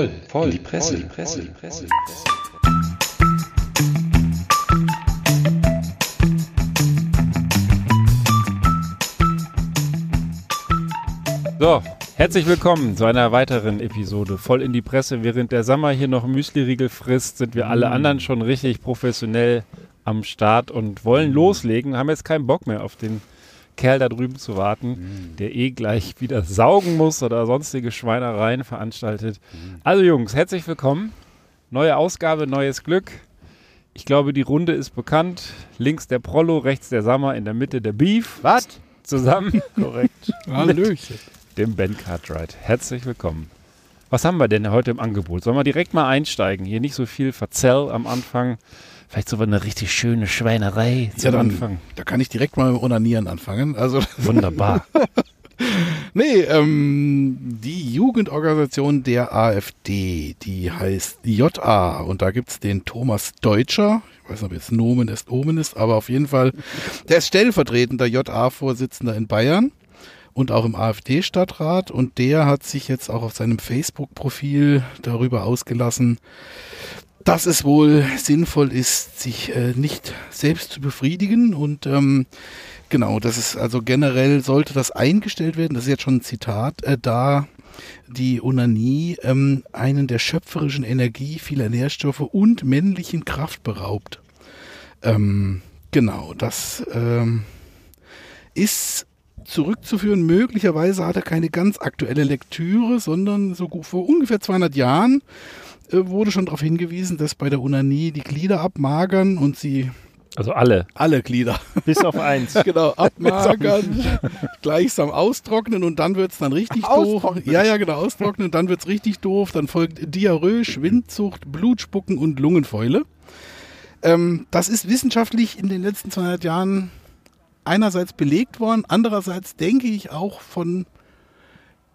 voll, voll, die Presse, die Presse, die Presse. So, herzlich willkommen zu einer weiteren Episode voll in die Presse. Während der Sommer hier noch Müsli-Riegel frisst, sind wir alle anderen schon richtig professionell am Start und wollen loslegen. Haben jetzt keinen Bock mehr auf den Kerl da drüben zu warten, der eh gleich wieder saugen muss oder sonstige Schweinereien veranstaltet. Also Jungs, herzlich willkommen. Neue Ausgabe, neues Glück. Ich glaube, die Runde ist bekannt. Links der Prollo, rechts der Sammer, in der Mitte der Beef. Was? Zusammen, korrekt, Hallöchen. dem Ben Cartwright. Herzlich willkommen. Was haben wir denn heute im Angebot? Sollen wir direkt mal einsteigen? Hier nicht so viel Verzell am Anfang. Vielleicht so eine richtig schöne Schweinerei zum Ja, dann, Anfang. da kann ich direkt mal mit Onanieren anfangen. Also, Wunderbar. nee, ähm, die Jugendorganisation der AfD, die heißt JA und da gibt's den Thomas Deutscher. Ich weiß nicht, ob jetzt Nomen ist Omen ist, aber auf jeden Fall, der ist stellvertretender JA-Vorsitzender in Bayern und auch im AfD-Stadtrat und der hat sich jetzt auch auf seinem Facebook-Profil darüber ausgelassen, dass es wohl sinnvoll ist, sich äh, nicht selbst zu befriedigen und ähm, genau, das ist also generell sollte das eingestellt werden, das ist jetzt schon ein Zitat, äh, da die Onanie ähm, einen der schöpferischen Energie vieler Nährstoffe und männlichen Kraft beraubt. Ähm, genau, das ähm, ist zurückzuführen. Möglicherweise hat er keine ganz aktuelle Lektüre, sondern so vor ungefähr 200 Jahren wurde schon darauf hingewiesen, dass bei der Onanie die Glieder abmagern und sie Also alle. alle Glieder Bis auf eins. genau abmagern, gleichsam austrocknen und dann wird's dann richtig doof. Ja, ja, genau, austrocknen, dann wird's richtig doof. Dann folgt Diarrhoe, Schwindsucht, Blutspucken und Lungenfäule. Ähm, das ist wissenschaftlich in den letzten 200 Jahren einerseits belegt worden, andererseits denke ich auch von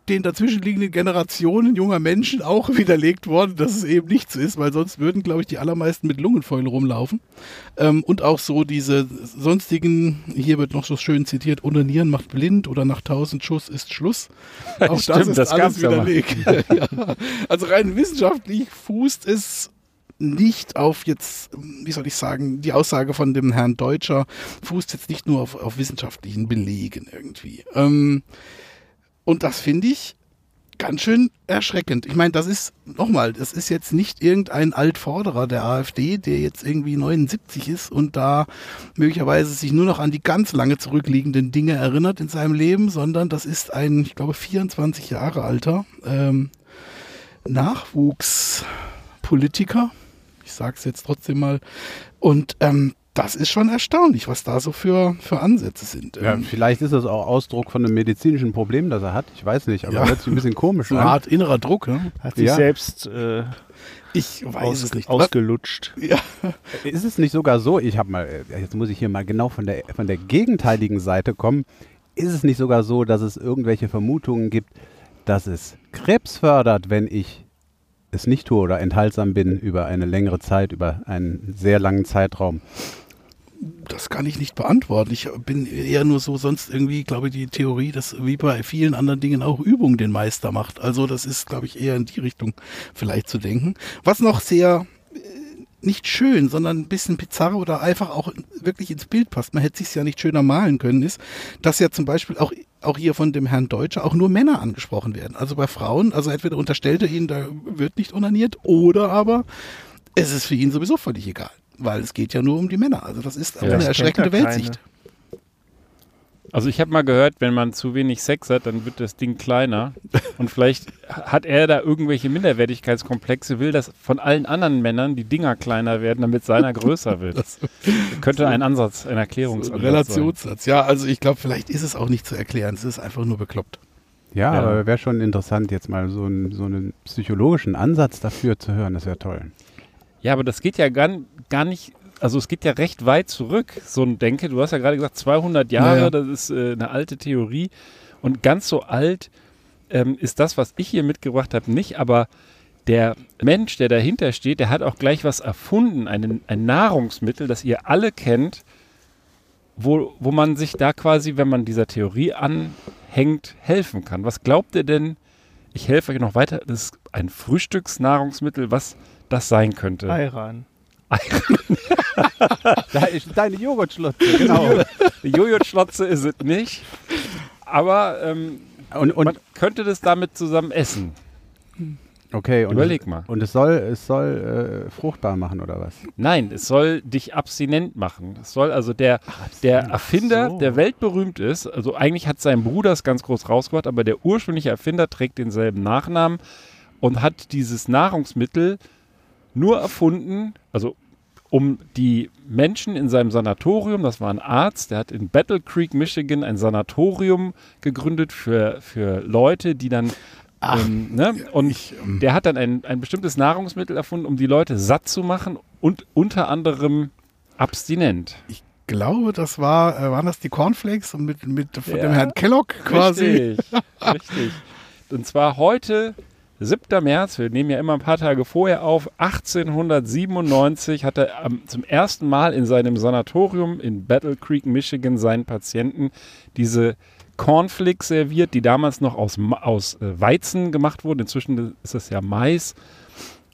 den dazwischenliegenden Generationen junger Menschen auch widerlegt worden, dass es eben nicht so ist, weil sonst würden, glaube ich, die allermeisten mit Lungenfäule rumlaufen. Ähm, und auch so diese sonstigen, hier wird noch so schön zitiert, Onanieren macht blind oder nach tausend Schuss ist Schluss. Auch das Stimmt, ist das alles widerlegt. ja. Also rein wissenschaftlich fußt es nicht auf jetzt, wie soll ich sagen, die Aussage von dem Herrn Deutscher fußt jetzt nicht nur auf, auf wissenschaftlichen Belegen irgendwie. Ähm, und das finde ich ganz schön erschreckend. Ich meine, das ist, nochmal, das ist jetzt nicht irgendein Altvorderer der AfD, der jetzt irgendwie 79 ist und da möglicherweise sich nur noch an die ganz lange zurückliegenden Dinge erinnert in seinem Leben, sondern das ist ein, ich glaube, 24 Jahre alter ähm, Nachwuchspolitiker. Ich sage es jetzt trotzdem mal. Und ähm, das ist schon erstaunlich, was da so für, für Ansätze sind. Ja, Ähm, vielleicht ist das auch Ausdruck von einem medizinischen Problem, das er hat. Ich weiß nicht, aber Ja. hört sich ein bisschen komisch so eine an. Art innerer Druck. Ne? Hat sich Ja. selbst äh, Ich weiß aus, es nicht. ausgelutscht. Ja. Ist es nicht sogar so, ich habe mal, äh, jetzt muss ich hier mal genau von der, von der gegenteiligen Seite kommen, ist es nicht sogar so, dass es irgendwelche Vermutungen gibt, dass es Krebs fördert, wenn ich es nicht tue oder enthaltsam bin über eine längere Zeit, über einen sehr langen Zeitraum? Das kann ich nicht beantworten. Ich bin eher nur so sonst irgendwie, glaube ich, die Theorie, dass wie bei vielen anderen Dingen auch Übung den Meister macht. Also das ist, glaube ich, eher in die Richtung vielleicht zu denken. Was noch sehr äh, nicht schön, sondern ein bisschen bizarr oder einfach auch wirklich ins Bild passt. Man hätte sich ja nicht schöner malen können, ist, dass ja zum Beispiel auch auch hier von dem Herrn Deutscher auch nur Männer angesprochen werden. Also bei Frauen, also entweder unterstellt er ihnen, da wird nicht onaniert, oder aber es ist für ihn sowieso völlig egal. Weil es geht ja nur um die Männer. Also das ist auch Ja, eine das erschreckende Weltsicht. Also ich habe mal gehört, wenn man zu wenig Sex hat, dann wird das Ding kleiner. Und vielleicht hat er da irgendwelche Minderwertigkeitskomplexe, will, dass von allen anderen Männern die Dinger kleiner werden, damit seiner größer wird. Das Könnte ein Ansatz, ein so Erklärungsansatz ein Relationssatz. Ja, also ich glaube, vielleicht ist es auch nicht zu erklären. Es ist einfach nur bekloppt. Ja, Ja. aber wäre schon interessant, jetzt mal so, einen- so einen psychologischen Ansatz dafür zu hören. Das wäre toll. Ja, aber das geht ja gar, gar nicht, also es geht ja recht weit zurück, so ein Denke. Du hast ja gerade gesagt, 200 Jahre, Naja. das ist äh, eine alte Theorie. Und ganz so alt ähm, ist das, was ich hier mitgebracht habe, nicht. Aber der Mensch, der dahinter steht, der hat auch gleich was erfunden, einen, ein Nahrungsmittel, das ihr alle kennt, wo, wo man sich da quasi, wenn man dieser Theorie anhängt, helfen kann. Was glaubt ihr denn, ich helfe euch noch weiter. Das ist ein Frühstücksnahrungsmittel, was das sein könnte. Ayran. Da ist deine Joghurtschlotze, genau. Joghurtschlotze ist es nicht. Aber ähm, Und, und, man könnte das damit zusammen essen. okay, und, Überleg mal. Und es soll, es soll äh, fruchtbar machen, oder was? Nein, es soll dich abstinent machen. Es soll also der, der Erfinder, so. der weltberühmt ist, also eigentlich hat sein Bruder es ganz groß rausgebracht, aber der ursprüngliche Erfinder trägt denselben Nachnamen und hat dieses Nahrungsmittel nur erfunden, also um die Menschen in seinem Sanatorium, das war ein Arzt, der hat in Battle Creek, Michigan ein Sanatorium gegründet für, für Leute, die dann ähm, ne? Und ich, ähm, der hat dann ein, ein bestimmtes Nahrungsmittel erfunden, um die Leute satt zu machen und unter anderem abstinent. Ich glaube, das war, äh, waren das die Cornflakes und mit, mit von Ja. dem Herrn Kellogg quasi. Richtig, richtig. Und zwar heute, 7. März, wir nehmen ja immer ein paar Tage vorher auf, 1897 hat er zum ersten Mal in seinem Sanatorium in Battle Creek, Michigan, seinen Patienten diese Cornflakes serviert, die damals noch aus, aus äh, Weizen gemacht wurden. Inzwischen ist das ja Mais.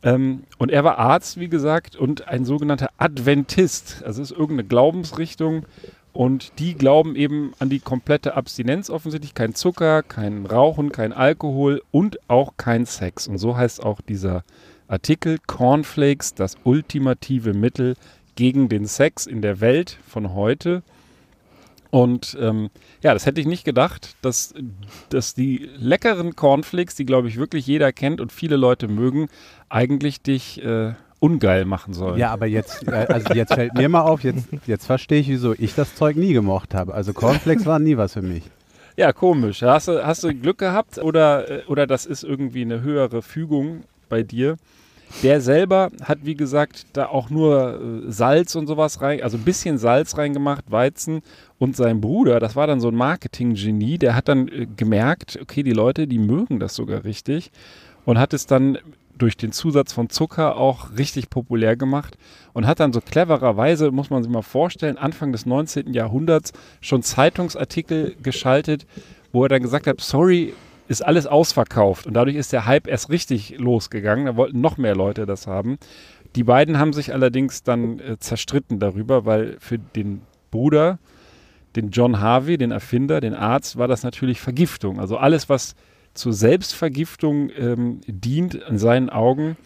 Ähm, und er war Arzt, wie gesagt, und ein sogenannter Adventist. Also es ist irgendeine Glaubensrichtung. Und die glauben eben an die komplette Abstinenz offensichtlich. Kein Zucker, kein Rauchen, kein Alkohol und auch kein Sex. Und so heißt auch dieser Artikel Cornflakes, das ultimative Mittel gegen den Sex in der Welt von heute. Und ähm, ja, das hätte ich nicht gedacht, dass, dass die leckeren Cornflakes, die glaube ich wirklich jeder kennt und viele Leute mögen, eigentlich dich äh, ungeil machen sollen. Ja, aber jetzt, äh, also jetzt fällt mir mal auf, jetzt, jetzt verstehe ich, wieso ich das Zeug nie gemocht habe. Also Cornflakes waren nie was für mich. Ja, komisch. Hast du, hast du Glück gehabt oder, äh, oder das ist irgendwie eine höhere Fügung bei dir? Der selber hat, wie gesagt, da auch nur äh, Salz und sowas rein, also ein bisschen Salz reingemacht, Weizen. Und sein Bruder, das war dann so ein Marketing-Genie, der hat dann gemerkt, okay, die Leute, die mögen das sogar richtig. Und hat es dann durch den Zusatz von Zucker auch richtig populär gemacht und hat dann so clevererweise, muss man sich mal vorstellen, Anfang des 19. Jahrhunderts schon Zeitungsartikel geschaltet, wo er dann gesagt hat, sorry, ist alles ausverkauft. Und dadurch ist der Hype erst richtig losgegangen. Da wollten noch mehr Leute das haben. Die beiden haben sich allerdings dann äh, zerstritten darüber, weil für den Bruder, den John Harvey, den Erfinder, den Arzt, war das natürlich Vergiftung. Also alles, was zur Selbstvergiftung ähm, dient, in seinen Augen,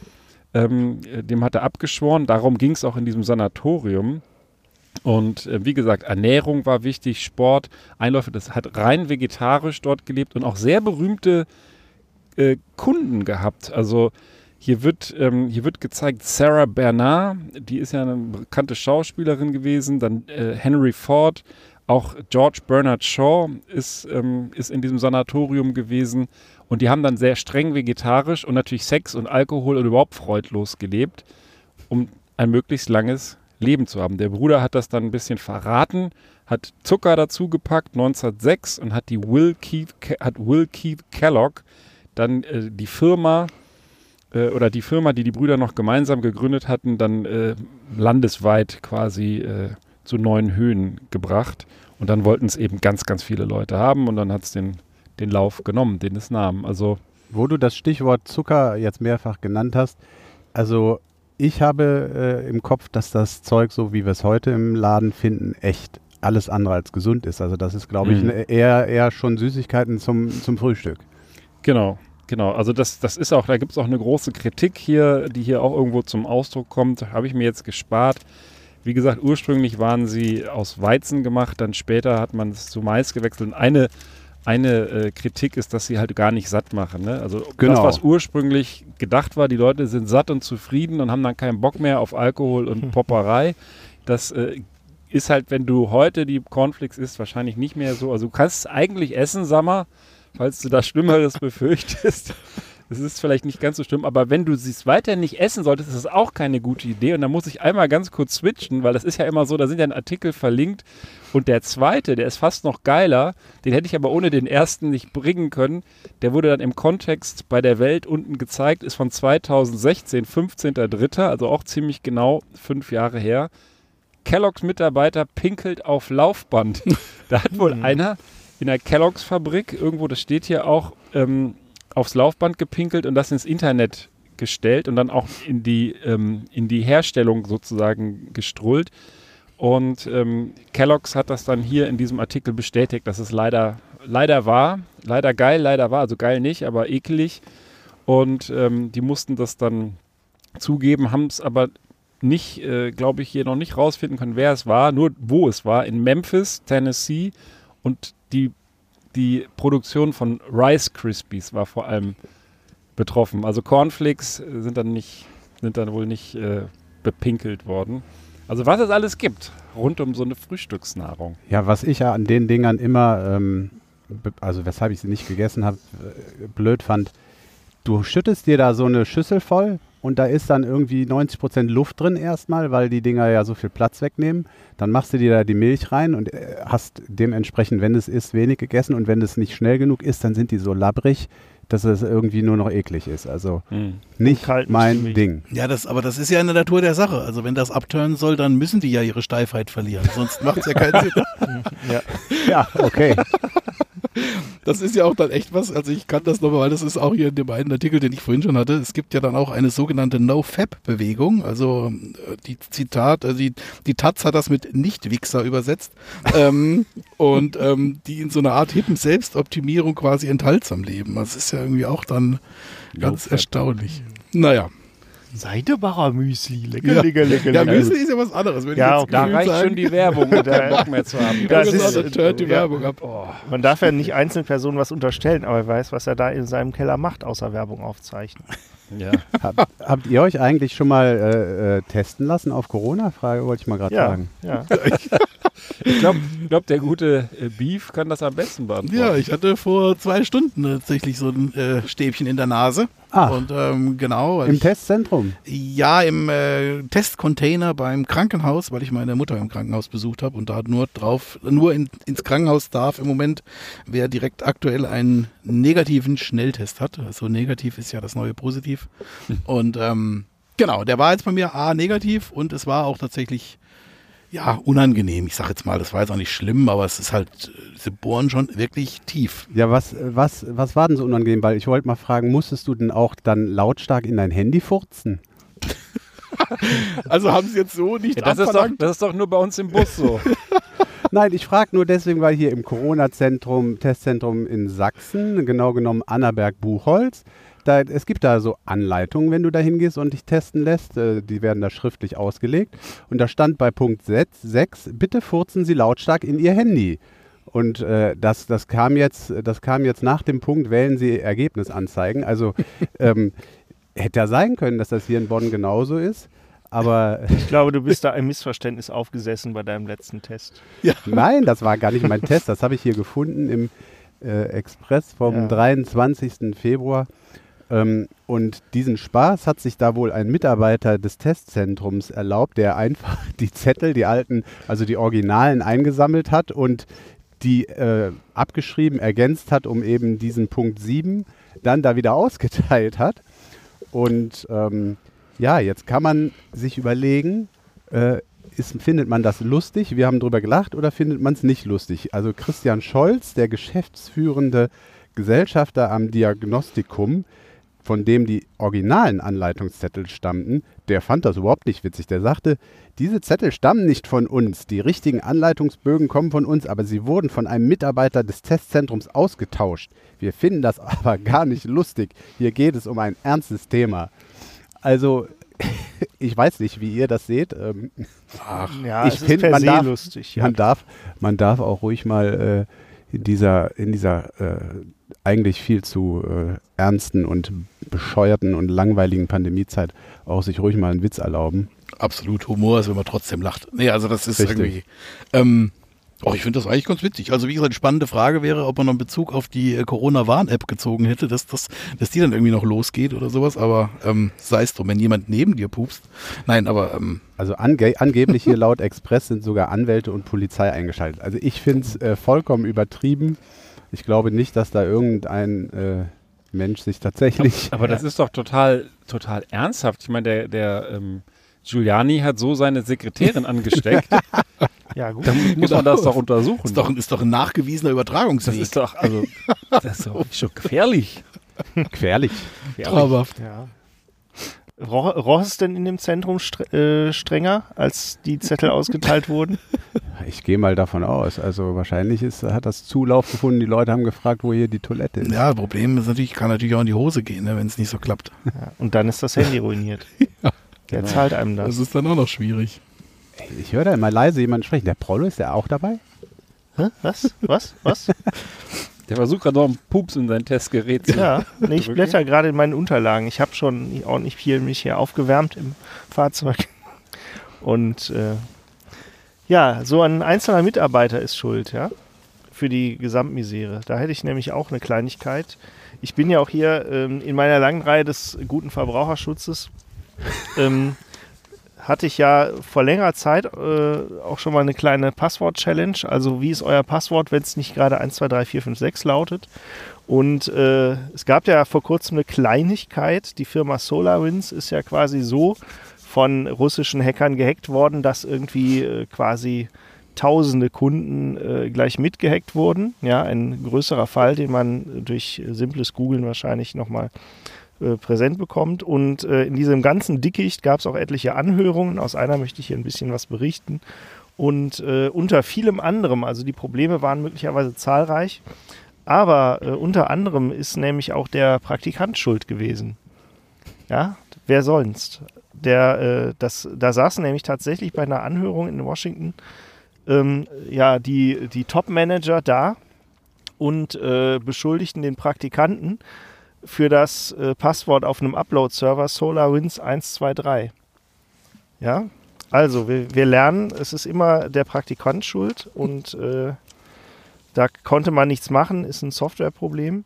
ähm, äh, dem hat er abgeschworen. Darum ging es auch in diesem Sanatorium. Und äh, wie gesagt, Ernährung war wichtig, Sport, Einläufe, das hat rein vegetarisch dort gelebt und auch sehr berühmte äh, Kunden gehabt. Also hier wird, ähm, hier wird gezeigt, Sarah Bernard, die ist ja eine bekannte Schauspielerin gewesen, dann äh, Henry Ford, auch George Bernard Shaw ist, ähm, ist in diesem Sanatorium gewesen und die haben dann sehr streng vegetarisch und natürlich Sex und Alkohol und überhaupt freudlos gelebt, um ein möglichst langes Leben zu haben. Der Bruder hat das dann ein bisschen verraten, hat Zucker dazu gepackt 1906 und hat die Will Keith, Ke- hat Will Keith Kellogg dann äh, die Firma äh, oder die Firma, die die Brüder noch gemeinsam gegründet hatten, dann äh, landesweit quasi äh, zu neuen Höhen gebracht. Und dann wollten es eben ganz, ganz viele Leute haben und dann hat es den, den Lauf genommen, den es nahm. Also Wo du das Stichwort Zucker jetzt mehrfach genannt hast, also ich habe äh, im Kopf, dass das Zeug, so wie wir es heute im Laden finden, echt alles andere als gesund ist. Also das ist, glaube ich, Mhm. ne- eher, eher schon Süßigkeiten zum, zum Frühstück. Genau, genau. Also das, das ist auch, da gibt es auch eine große Kritik hier, die hier auch irgendwo zum Ausdruck kommt. Habe ich mir jetzt gespart. Wie gesagt, ursprünglich waren sie aus Weizen gemacht, dann später hat man es zu Mais gewechselt. Und eine, eine äh, Kritik ist, dass sie halt gar nicht satt machen. Ne? Also das, Genau. was ursprünglich gedacht war, die Leute sind satt und zufrieden und haben dann keinen Bock mehr auf Alkohol und Popperei. Das äh, ist halt, wenn du heute die Cornflakes isst, wahrscheinlich nicht mehr so. Also du kannst es eigentlich essen, Sammer, falls du das Schlimmeres befürchtest. Es ist vielleicht nicht ganz so schlimm, aber wenn du es weiter nicht essen solltest, ist das auch keine gute Idee. Und da muss ich einmal ganz kurz switchen, weil das ist ja immer so, da sind ja ein Artikel verlinkt. Und der zweite, der ist fast noch geiler, den hätte ich aber ohne den ersten nicht bringen können. Der wurde dann im Kontext bei der Welt unten gezeigt, ist von 2016, 15.03., also auch ziemlich genau fünf Jahre her. Kelloggs Mitarbeiter pinkelt auf Laufband. da hat wohl einer in der Kelloggs Fabrik, irgendwo, das steht hier auch, ähm, aufs Laufband gepinkelt und das ins Internet gestellt und dann auch in die, ähm, in die Herstellung sozusagen gestrullt. Und ähm, Kellogg's hat das dann hier in diesem Artikel bestätigt, dass es leider, leider war. Leider geil, leider war. Also geil nicht, aber ekelig. Und ähm, die mussten das dann zugeben, haben es aber nicht, äh, glaube ich, hier noch nicht rausfinden können, wer es war, nur wo es war. In Memphis, Tennessee. Und die, die Produktion von Rice Krispies war vor allem betroffen. Also Cornflakes sind dann nicht, sind dann wohl nicht äh, bepinkelt worden. Also was es alles gibt rund um so eine Frühstücksnahrung. Ja, was ich ja an den Dingern immer, ähm, also weshalb ich sie nicht gegessen habe, äh, blöd fand, du schüttest dir da so eine Schüssel voll und da ist dann irgendwie 90% Luft drin erstmal, weil die Dinger ja so viel Platz wegnehmen. Dann machst du dir da die Milch rein und äh, hast dementsprechend, wenn es ist, wenig gegessen und wenn es nicht schnell genug ist, dann sind die so labbrig, dass es irgendwie nur noch eklig ist. Also hm. nicht mein Ding. Ja, das, aber das ist ja in der Natur der Sache. Also wenn das abturnen soll, dann müssen die ja ihre Steifheit verlieren. Sonst macht es ja keinen Sinn. ja. ja, okay. Das ist ja auch dann echt was. Also ich kann das nochmal, weil das ist auch hier in dem einen Artikel, den ich vorhin schon hatte. Es gibt ja dann auch eine sogenannte No-Fab-Bewegung. Also äh, die Zitat, also die, die Taz hat das mit Nicht-Wichser übersetzt. ähm, und ähm, die in so einer Art hippen Selbstoptimierung quasi enthaltsam leben. Das ist ja irgendwie auch dann ganz erstaunlich. Naja. Seidebacher Müsli. Lecker, ja. lecker, lecker, lecker. Ja, Müsli ist ja was anderes. Wenn ja, da reicht sagen. schon die Werbung, um keinen Bock mehr zu haben. Das ist, das hört die Werbung ab. Oh. Man darf ja nicht einzelnen Personen was unterstellen, aber er weiß, was er da in seinem Keller macht, außer Werbung aufzeichnen. Ja. Hab, habt ihr euch eigentlich schon mal äh, äh, testen lassen auf Corona? Frage wollte ich mal gerade ja, fragen. Ja. ich glaube, glaub, der gute äh, Beef kann das am besten beantworten. Ja, ich hatte vor zwei Stunden tatsächlich so ein äh, Stäbchen in der Nase. Ah, und ähm, genau. Im ich, Testzentrum? Ja, im äh, Testcontainer beim Krankenhaus, weil ich meine Mutter im Krankenhaus besucht habe und da nur drauf, nur in, ins Krankenhaus darf im Moment, wer direkt aktuell einen negativen Schnelltest hat. Also negativ ist ja das neue Positiv. und ähm, genau, der war jetzt bei mir A negativ und es war auch tatsächlich ja, unangenehm. Ich sag jetzt mal, das war jetzt auch nicht schlimm, aber es ist halt, sie bohren schon wirklich tief. Ja, was, was, was war denn so unangenehm? Weil ich wollte mal fragen, musstest du denn auch dann lautstark in dein Handy furzen? also haben sie jetzt so nicht ja, das, ist doch, das ist doch nur bei uns im Bus so. Nein, ich frage nur deswegen, weil hier im Corona-Zentrum, Testzentrum in Sachsen, genau genommen Annaberg-Buchholz, da, es gibt da so Anleitungen, wenn du da hingehst und dich testen lässt. Äh, die werden da schriftlich ausgelegt. Und da stand bei Punkt 6, bitte furzen Sie lautstark in Ihr Handy. Und äh, das, das, kam jetzt, das kam jetzt nach dem Punkt, wählen Sie Ergebnis anzeigen. Also ähm, hätte ja sein können, dass das hier in Bonn genauso ist. Aber ich glaube, du bist da ein Missverständnis aufgesessen bei deinem letzten Test. Ja. Nein, das war gar nicht mein Test. Das habe ich hier gefunden im äh, Express vom ja. 23. Februar. Ähm, und diesen Spaß hat sich da wohl ein Mitarbeiter des Testzentrums erlaubt, der einfach die Zettel, die alten, also die Originalen eingesammelt hat und die äh, abgeschrieben, ergänzt hat, um eben diesen Punkt 7 dann da wieder ausgeteilt hat. Und ähm, ja, jetzt kann man sich überlegen, äh, ist, findet man das lustig? Wir haben drüber gelacht oder findet man es nicht lustig? Also Christian Scholz, der geschäftsführende Gesellschafter am Diagnostikum, von dem die originalen Anleitungszettel stammten, der fand das überhaupt nicht witzig. Der sagte, diese Zettel stammen nicht von uns, die richtigen Anleitungsbögen kommen von uns, aber sie wurden von einem Mitarbeiter des Testzentrums ausgetauscht. Wir finden das aber gar nicht lustig. Hier geht es um ein ernstes Thema. Also, ich weiß nicht, wie ihr das seht. Ähm, Ach, ja, ich finde, man, darf, lustig, ja. man, darf, man darf auch ruhig mal äh, in dieser, in dieser äh, eigentlich viel zu äh, ernsten und bescheuerten und langweiligen Pandemiezeit auch sich ruhig mal einen Witz erlauben. Absolut, Humor ist, wenn man trotzdem lacht. Nee, also das ist Richtig. irgendwie. Ähm, Oh, ich finde das eigentlich ganz witzig. Also wie gesagt, die spannende Frage wäre, ob man noch einen Bezug auf die äh, Corona-Warn-App gezogen hätte, dass, dass, dass die dann irgendwie noch losgeht oder sowas. Aber ähm, sei es drum, wenn jemand neben dir pupst. Nein, aber... Ähm, also ange angeblich hier laut Express sind sogar Anwälte und Polizei eingeschaltet. Also ich finde es äh, vollkommen übertrieben. Ich glaube nicht, dass da irgendein äh, Mensch sich tatsächlich. Aber, aber das ist doch total, total ernsthaft. Ich meine, der, der ähm, Giuliani hat so seine Sekretärin angesteckt. ja, gut. Dann muss genau. man das doch untersuchen. Ist doch, ist doch ein nachgewiesener Übertragungsweg. Das ist doch, also, das ist doch schon gefährlich. Gefährlich. Traumhaft. Ja. Roch, roch es denn in dem Zentrum stre äh, strenger, als die Zettel ausgeteilt wurden? Ich gehe mal davon aus. Also wahrscheinlich ist, hat das Zulauf gefunden. Die Leute haben gefragt, wo hier die Toilette ist. Ja, Problem ist natürlich, kann natürlich auch in die Hose gehen, ne, wenn es nicht so klappt. Ja, und dann ist das Handy ruiniert. Wer zahlt einem das? Das ist dann auch noch schwierig. Ich höre da immer leise jemanden sprechen. Der Prollo ist der auch dabei? Hä? Was? Was? Was? Der versucht gerade noch einen Pups in sein Testgerät zu Ja, nee, ich blätter gerade in meinen Unterlagen. Ich habe schon ordentlich viel mich hier aufgewärmt im Fahrzeug. Und äh, ja, so ein einzelner Mitarbeiter ist schuld, ja, für die Gesamtmisere. Da hätte ich nämlich auch eine Kleinigkeit. Ich bin ja auch hier ähm, in meiner langen Reihe des guten Verbraucherschutzes. Ähm, hatte ich ja vor längerer Zeit äh, auch schon mal eine kleine Passwort-Challenge. Also wie ist euer Passwort, wenn es nicht gerade 1, 2, 3, 4, 5, 6 lautet? Und äh, es gab ja vor kurzem eine Kleinigkeit. Die Firma SolarWinds ist ja quasi so von russischen Hackern gehackt worden, dass irgendwie äh, quasi tausende Kunden äh, gleich mitgehackt wurden. Ja, ein größerer Fall, den man durch simples Googlen wahrscheinlich nochmal äh, präsent bekommt. Und äh, in diesem ganzen Dickicht gab es auch etliche Anhörungen. Aus einer möchte ich hier ein bisschen was berichten. Und äh, unter vielem anderem, also die Probleme waren möglicherweise zahlreich, aber äh, unter anderem ist nämlich auch der Praktikant schuld gewesen. Ja, wer sonst? Der, äh, das, da saßen nämlich tatsächlich bei einer Anhörung in Washington ähm, ja, die, die Top-Manager da und äh, beschuldigten den Praktikanten für das äh, Passwort auf einem Upload-Server SolarWinds 123. Ja, also wir, wir lernen, es ist immer der Praktikant schuld und äh, da konnte man nichts machen, ist ein Softwareproblem.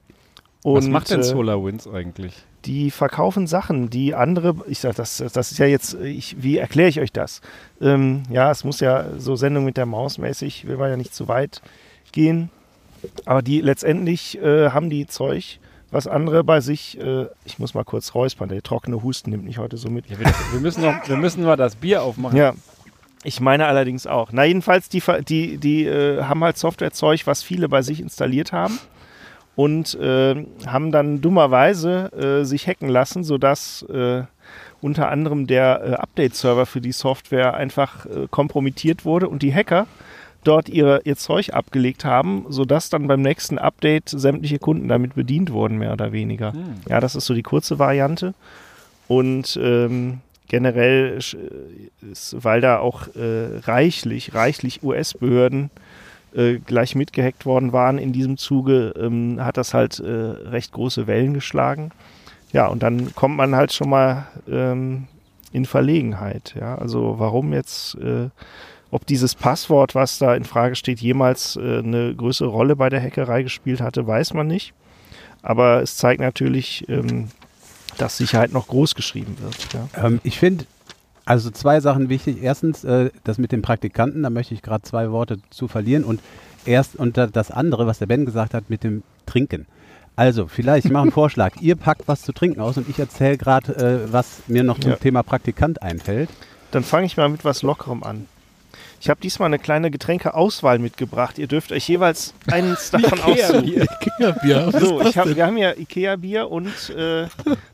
Und, Was macht denn äh, SolarWinds eigentlich? die verkaufen Sachen, die andere, ich sag, das, das ist ja jetzt, ich, wie erkläre ich euch das? Ähm, ja, es muss ja so Sendung mit der Maus mäßig, will man ja nicht zu weit gehen. Aber die letztendlich äh, haben die Zeug, was andere bei sich, äh, ich muss mal kurz räuspern, der trockene Husten nimmt mich heute so mit. Ja, wir, wir, müssen noch, wir müssen mal das Bier aufmachen. Ja, ich meine allerdings auch. Na, jedenfalls, die, die, die äh, haben halt Softwarezeug, was viele bei sich installiert haben und äh, haben dann dummerweise äh, sich hacken lassen, sodass äh, unter anderem der äh, Update-Server für die Software einfach äh, kompromittiert wurde und die Hacker dort ihre, ihr Zeug abgelegt haben, sodass dann beim nächsten Update sämtliche Kunden damit bedient wurden, mehr oder weniger. Hm. Ja, das ist so die kurze Variante. Und ähm, generell sch- ist, weil da auch äh, reichlich, reichlich US-Behörden äh, gleich mitgehackt worden waren in diesem Zuge, ähm, hat das halt äh, recht große Wellen geschlagen. Ja, und dann kommt man halt schon mal ähm, in Verlegenheit. Ja, also warum jetzt, äh, ob dieses Passwort, was da in Frage steht, jemals äh, eine größere Rolle bei der Hackerei gespielt hatte, weiß man nicht. Aber es zeigt natürlich, ähm, dass Sicherheit noch groß geschrieben wird. Ja. Ähm, ich finde, also zwei Sachen wichtig. Erstens, äh, das mit dem Praktikanten, da möchte ich gerade zwei Worte zu verlieren. Und erst und da- das andere, was der Ben gesagt hat, mit dem Trinken. Also, vielleicht, ich mache einen Vorschlag. Ihr packt was zu trinken aus und ich erzähle gerade, äh, was mir noch zum Ja. Thema Praktikant einfällt. Dann fange ich mal mit was Lockerem an. Ich habe diesmal eine kleine Getränkeauswahl mitgebracht. Ihr dürft euch jeweils eins davon aussuchen. Ja, Bier. Was So, hab, wir haben ja Ikea-Bier und äh,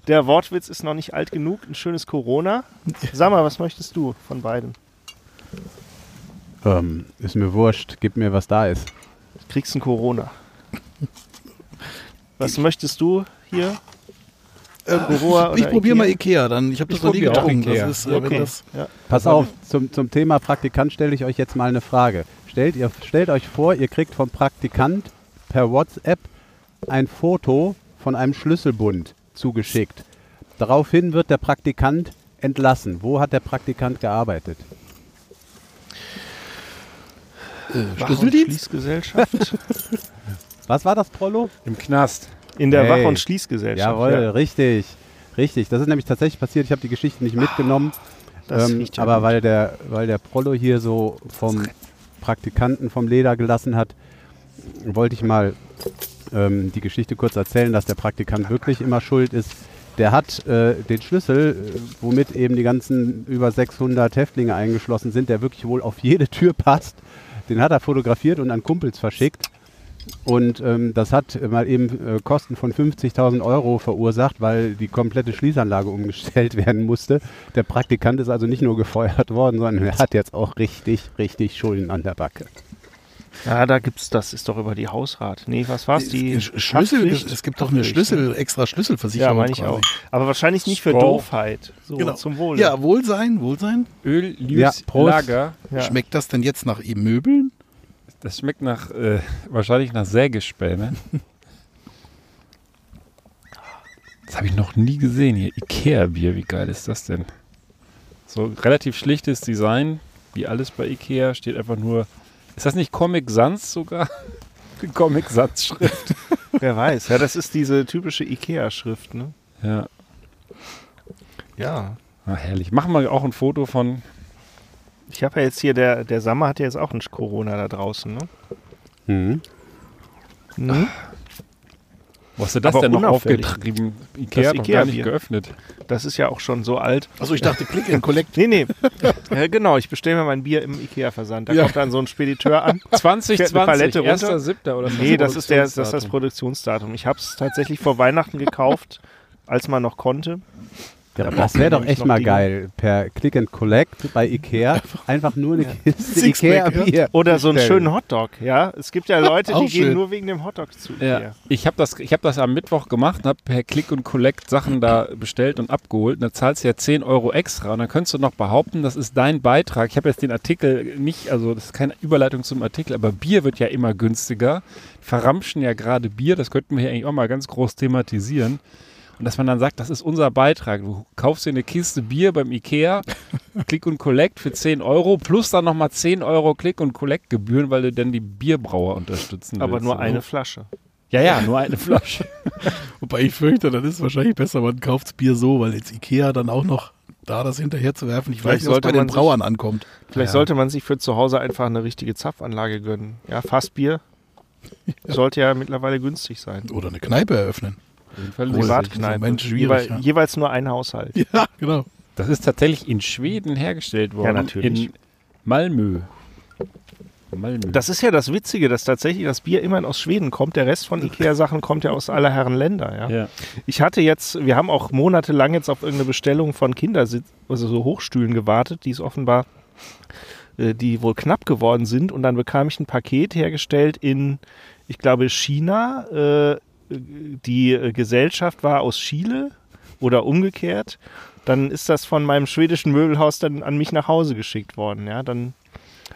der Wortwitz ist noch nicht alt genug. Ein schönes Corona. Sag mal, was möchtest du von beiden? Ähm, ist mir wurscht, gib mir, was da ist. Du kriegst ein Corona. Was möchtest du hier? Denn? Corona ich probiere mal Ikea? Dann. Ich habe das Ich noch nie getrunken. Ikea. Das ist, äh, wenn Okay. das, Ja. Pass auf, zum, zum Thema Praktikant stelle ich euch jetzt mal eine Frage. Stellt, ihr, stellt euch vor, ihr kriegt vom Praktikant per WhatsApp ein Foto von einem Schlüsselbund zugeschickt. Daraufhin wird der Praktikant entlassen. Wo hat der Praktikant gearbeitet? äh, Schlüsseldienst? Schließgesellschaft. Was war das, Prollo? Im Knast. In der Hey. Wach- und Schließgesellschaft. Jawohl, ja. richtig. Richtig. Das ist nämlich tatsächlich passiert. Ich habe die Geschichte nicht mitgenommen. Das ähm, ja aber gut. weil der, weil der Prollo hier so vom Praktikanten vom Leder gelassen hat, wollte ich mal ähm, die Geschichte kurz erzählen, dass der Praktikant wirklich immer schuld ist. Der hat äh, den Schlüssel, äh, womit eben die ganzen über 600 Häftlinge eingeschlossen sind, der wirklich wohl auf jede Tür passt. Den hat er fotografiert und an Kumpels verschickt. Und ähm, das hat mal eben äh, Kosten von 50.000 Euro verursacht, weil die komplette Schließanlage umgestellt werden musste. Der Praktikant ist also nicht nur gefeuert worden, sondern er hat jetzt auch richtig, richtig Schulden an der Backe. Ja, da gibt's, das ist doch über die Hausrat. Nee, was war's? Die Sch- Schlüssel, Haftpflicht? es gibt doch eine Haftpflicht, ne? Schlüssel, extra Schlüsselversicherung. Ja, meine ich quasi. auch. Aber wahrscheinlich nicht für Sport. Doofheit. So, Genau. zum Wohl. Ja, Wohlsein, Wohlsein. Öl, Ja, Lüs, Prost. Lager. Ja. Schmeckt das denn jetzt nach eben Möbeln? Das schmeckt nach, äh, wahrscheinlich nach Sägespäne. Das habe ich noch nie gesehen hier. Ikea-Bier, wie geil ist das denn? So relativ schlichtes Design, wie alles bei Ikea, steht einfach nur. Ist das nicht Comic Sans sogar? Die Comic Sans-Schrift. Wer weiß. Ja, das ist diese typische Ikea-Schrift, ne? Ja, Ja. ah, herrlich. Machen wir auch ein Foto von. Ich habe ja jetzt hier, der, der Sammer hat ja jetzt auch ein Corona da draußen, ne? Mhm. Mhm. Wo hast du das Aber denn noch aufgetrieben? Ikea hat noch gar nicht geöffnet. Das ist ja auch schon so alt. Also ich dachte, Click and Collect. Nee, nee. ja, genau, ich bestelle mir mein Bier im Ikea-Versand. Da Ja. kommt dann so ein Spediteur an. 2020, Palette runter. 1.7. oder Nee, das ist, der, das ist das Produktionsdatum. Ich habe es tatsächlich vor Weihnachten gekauft, als man noch konnte. Ja, Da das wäre doch echt mal Dinge. geil. Per Click and Collect bei Ikea einfach nur eine Kiste Sixpack, Ikea-Bier. Oder so einen schönen Hotdog, ja. Es gibt ja Leute, die Auch gehen schön. nur wegen dem Hotdog zu Ja, Ikea. ich habe das, ich hab das am Mittwoch gemacht und habe per Click und Collect Sachen da bestellt und abgeholt. Und da zahlst du ja 10 Euro extra. Und dann könntest du noch behaupten, das ist dein Beitrag. Ich habe jetzt den Artikel nicht, also das ist keine Überleitung zum Artikel, aber Bier wird ja immer günstiger. Verramschen ja gerade Bier, das könnten wir hier eigentlich auch mal ganz groß thematisieren. Und dass man dann sagt, das ist unser Beitrag. Du kaufst dir eine Kiste Bier beim Ikea, Click und Collect für 10 Euro, plus dann nochmal 10 Euro Click und Collect Gebühren, weil du dann die Bierbrauer unterstützen Aber willst. nur oder? eine Flasche. Ja, ja, nur eine Flasche. Wobei ich fürchte, dann ist es wahrscheinlich besser, man kauft Bier so, weil jetzt Ikea dann auch noch da das hinterher zu werfen. Ich Vielleicht weiß nicht, was bei den man sich- Brauern ankommt. Vielleicht Ja. sollte man sich für zu Hause einfach eine richtige Zapfanlage gönnen. Ja, Fassbier sollte ja mittlerweile günstig sein. Oder eine Kneipe eröffnen. Privatkneipe. Mensch, schwierig, Jeweil, ja. Jeweils nur ein Haushalt. Ja, genau. Das ist tatsächlich in Schweden hergestellt worden. natürlich. In Malmö. Malmö. Das ist ja das Witzige, dass tatsächlich das Bier immerhin aus Schweden kommt. Der Rest von Ikea-Sachen kommt ja aus aller Herren Länder. Ja? ja. Ich hatte jetzt, wir haben auch monatelang jetzt auf irgendeine Bestellung von Kindersitz, also so Hochstühlen gewartet, die es offenbar, äh, die wohl knapp geworden sind. Und dann bekam ich ein Paket hergestellt in, ich glaube, China. Äh, die äh, Gesellschaft war aus Chile oder umgekehrt. Dann ist das von meinem schwedischen Möbelhaus dann an mich nach Hause geschickt worden. Ja, dann.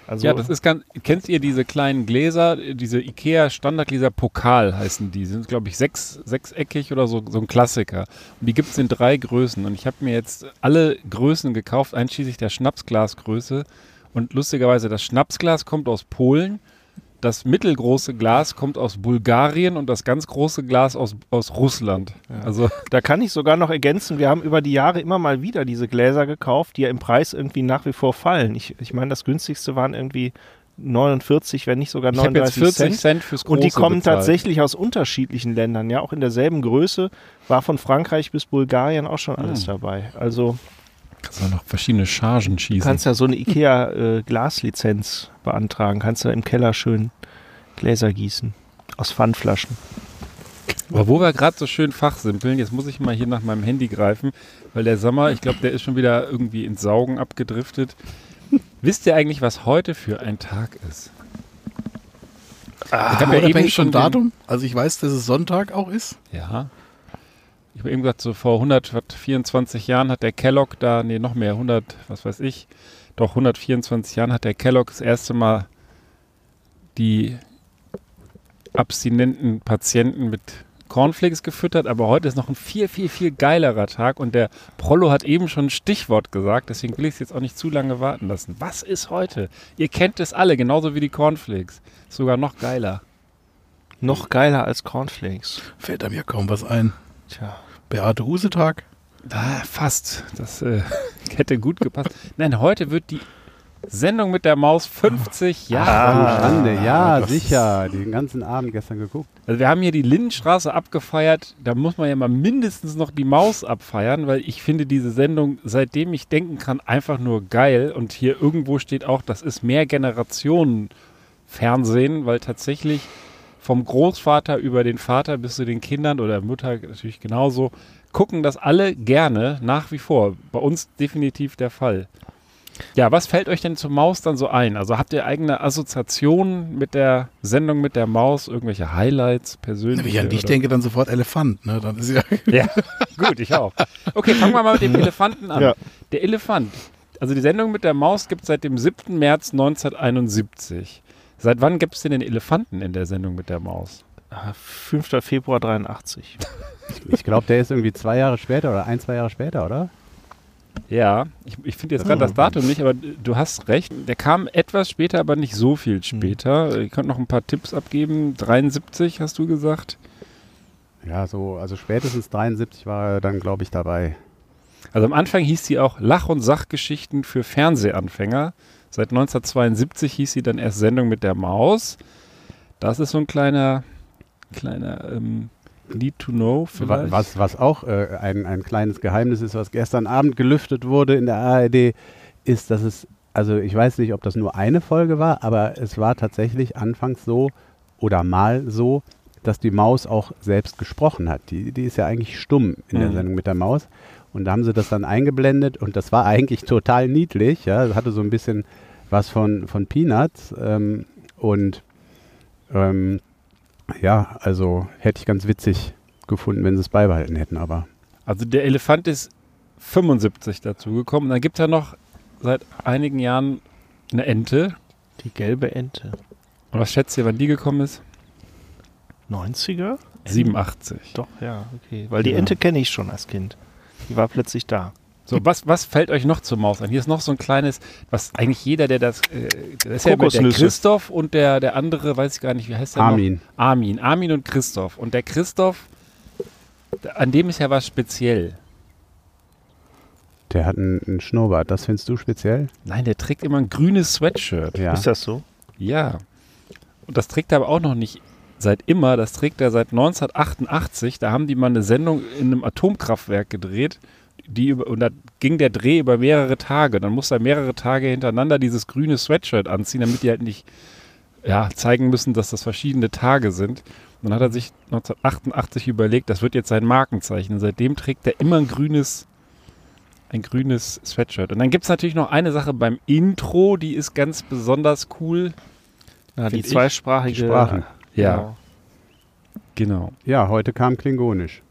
Also, ja, das ist ganz. Kennt ihr diese kleinen Gläser, diese IKEA Standardgläser Pokal heißen die? Sind, glaube ich, sechs, sechseckig oder so, so ein Klassiker. Und die gibt es in drei Größen. Und ich habe mir jetzt alle Größen gekauft, einschließlich der Schnapsglasgröße. Und lustigerweise, das Schnapsglas kommt aus Polen, das mittelgroße Glas kommt aus Bulgarien und das ganz große Glas aus, aus Russland. Also Da kann ich sogar noch ergänzen, wir haben über die Jahre immer mal wieder diese Gläser gekauft, die ja im Preis irgendwie nach wie vor fallen. Ich, ich meine, das günstigste waren irgendwie 49, wenn nicht sogar ich habe jetzt 39 40 Cent. Cent fürs Große Und die kommen bezahlt. tatsächlich aus unterschiedlichen Ländern, ja, auch in derselben Größe. War von Frankreich bis Bulgarien auch schon alles Hm. dabei. Also Kannst du noch verschiedene Chargen du schießen. kannst ja so eine IKEA-Glaslizenz beantragen. Kannst du im Keller schön Gläser gießen. Aus Pfandflaschen. Aber wo wir gerade so schön fachsimpeln, jetzt muss ich mal hier nach meinem Handy greifen, weil der Sommer, ich glaube, der ist schon wieder irgendwie ins Saugen abgedriftet. Wisst ihr eigentlich, was heute für ein Tag ist? ich habe ja eben schon Datum. Also ich weiß, dass es Sonntag auch ist. Ja. Ich habe eben gesagt, so vor 124 Jahren hat der Kellogg da, nee, noch mehr, 100, was weiß ich, doch 124 Jahren hat der Kellogg das erste Mal die abstinenten Patienten mit Cornflakes gefüttert, aber heute ist noch ein viel, viel, viel geilerer Tag und der Prollo hat eben schon ein Stichwort gesagt, deswegen will ich es jetzt auch nicht zu lange warten lassen. Was ist heute? Ihr kennt es alle, genauso wie die Cornflakes. Sogar noch geiler. Noch geiler als Cornflakes. Fällt einem ja kaum was ein. Tja. Beate Huse-Tag. Ah, fast. Das äh, hätte gut gepasst. Nein, heute wird die Sendung mit der Maus 50 Jahre. Ah, Schande, ja, das- sicher. Den ganzen Abend gestern geguckt. Also wir haben hier die Lindenstraße abgefeiert. Da muss man ja mal mindestens noch die Maus abfeiern, weil ich finde diese Sendung, seitdem ich denken kann, einfach nur geil. Und hier irgendwo steht auch, das ist mehr Generationen Fernsehen, weil tatsächlich vom Großvater über den Vater bis zu den Kindern oder Mutter natürlich genauso, gucken das alle gerne nach wie vor. Bei uns definitiv der Fall. Ja, was fällt euch denn zur Maus dann so ein? Also habt ihr eigene Assoziationen mit der Sendung mit der Maus, irgendwelche Highlights persönlich? Wie ich an dich denke, dann sofort Elefant, ne? Dann ist ja Ja, gut, ich auch. Okay, fangen wir mal mit dem Elefanten an. Ja. Der Elefant. Also die Sendung mit der Maus gibt es seit dem 7. März 1971. Seit wann gibt es denn den Elefanten in der Sendung mit der Maus? Ah, 5. Februar 83. Ich glaube, der ist irgendwie zwei Jahre später oder ein, zwei Jahre später, oder? Ja, ich, ich finde jetzt gerade das Datum nicht, aber du hast recht. Der kam etwas später, aber nicht so viel später. Ich könnte noch ein paar Tipps abgeben. 73 hast du gesagt. Ja, so, also spätestens 73 war er dann, glaube ich, dabei. Also am Anfang hieß sie auch Lach- und Sachgeschichten für Fernsehanfänger. Seit 1972 hieß sie dann erst Sendung mit der Maus. Das ist so ein kleiner, kleiner ähm, Need to Know vielleicht. Was, was auch äh, ein, ein kleines Geheimnis ist, was gestern Abend gelüftet wurde in der ARD, ist, dass es, also ich weiß nicht, ob das nur eine Folge war, aber es war tatsächlich anfangs so oder mal so, dass die Maus auch selbst gesprochen hat. Die, die ist ja eigentlich stumm in der Mhm. Sendung mit der Maus. Und da haben sie das dann eingeblendet und das war eigentlich total niedlich. Ja, Es hatte so ein bisschen was von, von Peanuts. Ähm, und ähm, ja, also hätte ich ganz witzig gefunden, wenn sie es beibehalten hätten, aber Also der Elefant ist 75 dazugekommen. Dann gibt es ja noch seit einigen Jahren eine Ente. Die gelbe Ente. Und was schätzt ihr, wann die gekommen ist? 90er? 87. Doch, ja, okay. Weil die Ja. Ente kenne ich schon als Kind. Die war plötzlich da. So, was, was fällt euch noch zur Maus ein? Hier ist noch so ein kleines, was eigentlich jeder, der das, äh, das ist ja der. Christoph und der, der andere, weiß ich gar nicht, wie heißt der Armin. noch? Armin. Armin und Christoph. Und der Christoph, an dem ist ja was speziell. der hat einen, einen Schnurrbart. Das findest du speziell? Nein, der trägt immer ein grünes Sweatshirt. Ja. Ist das so? Ja. Und das trägt er aber auch noch nicht seit immer, das trägt er seit 1988. Da haben die mal eine Sendung in einem Atomkraftwerk gedreht. Die über, und da ging der Dreh über mehrere Tage. Dann musste er mehrere Tage hintereinander dieses grüne Sweatshirt anziehen, damit die halt nicht ja, zeigen müssen, dass das verschiedene Tage sind. Und dann hat er sich 1988 überlegt, das wird jetzt sein Markenzeichen. Und seitdem trägt er immer ein grünes, ein grünes Sweatshirt. Und dann gibt es natürlich noch eine Sache beim Intro, die ist ganz besonders cool. Ja, die zweisprachige. Die Sprachen. Ja, Genau. genau. Ja, heute kam Klingonisch.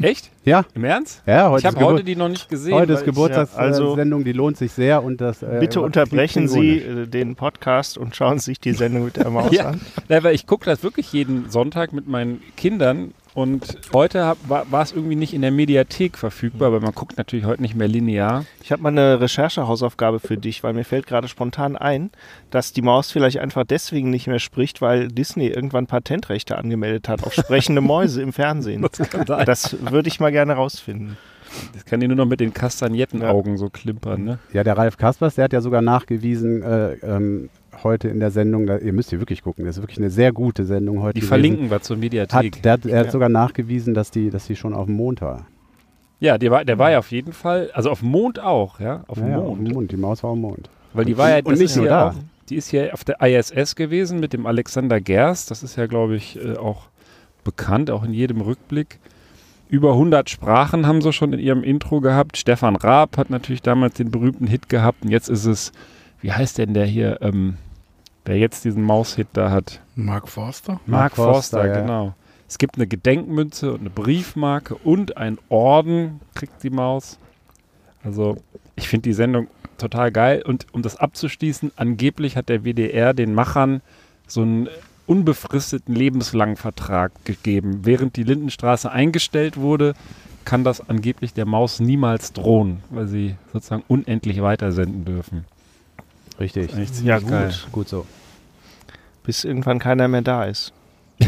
Echt? Ja, Im Ernst? ja heute ich habe heute die noch nicht gesehen. heute ist Geburtstagssendung, ja, also- die lohnt sich sehr. Und das, äh, Bitte unterbrechen Sie äh, den Podcast und schauen sich die Sendung mit der Maus Ja. an. Ja, weil ich gucke das wirklich jeden Sonntag mit meinen Kindern und heute hab, war, war es irgendwie nicht in der Mediathek verfügbar, weil man guckt natürlich heute nicht mehr linear. Ich habe mal eine Recherchehausaufgabe für dich, weil mir fällt gerade spontan ein, dass die Maus vielleicht einfach deswegen nicht mehr spricht, weil Disney irgendwann Patentrechte angemeldet hat auf sprechende Mäuse im Fernsehen. Das. Das würde ich mal gerne rausfinden. Das kann die nur noch mit den Kastagnettenaugen so klimpern, ne? Ja, der Ralf Kaspers, der hat ja sogar nachgewiesen, äh, ähm, heute in der Sendung, da, ihr müsst hier wirklich gucken, das ist wirklich eine sehr gute Sendung heute. Die gewesen. verlinken wir zur Mediathek. Hat, der, er hat Ja. sogar nachgewiesen, dass die, dass die schon auf dem Mond war. ja, der war, der war ja auf jeden Fall, also auf dem Mond auch, ja? Auf dem Ja, Mond. auf dem Mond. Die Maus war auf dem Mond. Weil die war ja, Und nicht nur da. Auch, die ist ja auf der ISS gewesen mit dem Alexander Gerst. Das ist ja, glaube ich, äh, auch bekannt, auch in jedem Rückblick. Über 100 Sprachen haben sie schon in ihrem Intro gehabt. Stefan Raab hat natürlich damals den berühmten Hit gehabt. Und jetzt ist es, wie heißt denn der hier, ähm, wer jetzt diesen Maushit da hat? Mark Forster. Mark, Mark Forster, Forster, ja. genau. Es gibt eine Gedenkmünze und eine Briefmarke und ein Orden kriegt die Maus. Also ich finde die Sendung total geil. Und um das abzuschließen, angeblich hat der WDR den Machern so einen unbefristeten lebenslangen Vertrag gegeben. Während die Lindenstraße eingestellt wurde, kann das angeblich der Maus niemals drohen, weil sie sozusagen unendlich weitersenden dürfen. Richtig. Echt Ja, geil. gut. Gut so. Bis irgendwann keiner mehr da ist.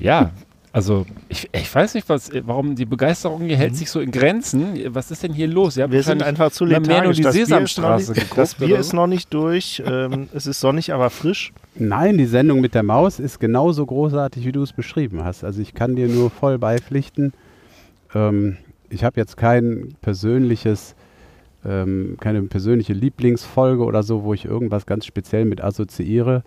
Ja, also ich, ich weiß nicht, was, warum die Begeisterung hier hält sich so in Grenzen. Was ist denn hier los? Ihr habt Wir sind einfach zu mehr nur lethargisch. die Das Bier, ist noch Sesamstraße nicht, geguckt, das Bier ist so? noch nicht durch. Ähm, es ist sonnig, aber frisch. Nein, die Sendung mit der Maus ist genauso großartig, wie du es beschrieben hast. Also ich kann dir nur voll beipflichten. Ähm, ich habe jetzt kein persönliches, ähm, keine persönliche Lieblingsfolge oder so, wo ich irgendwas ganz speziell mit assoziiere.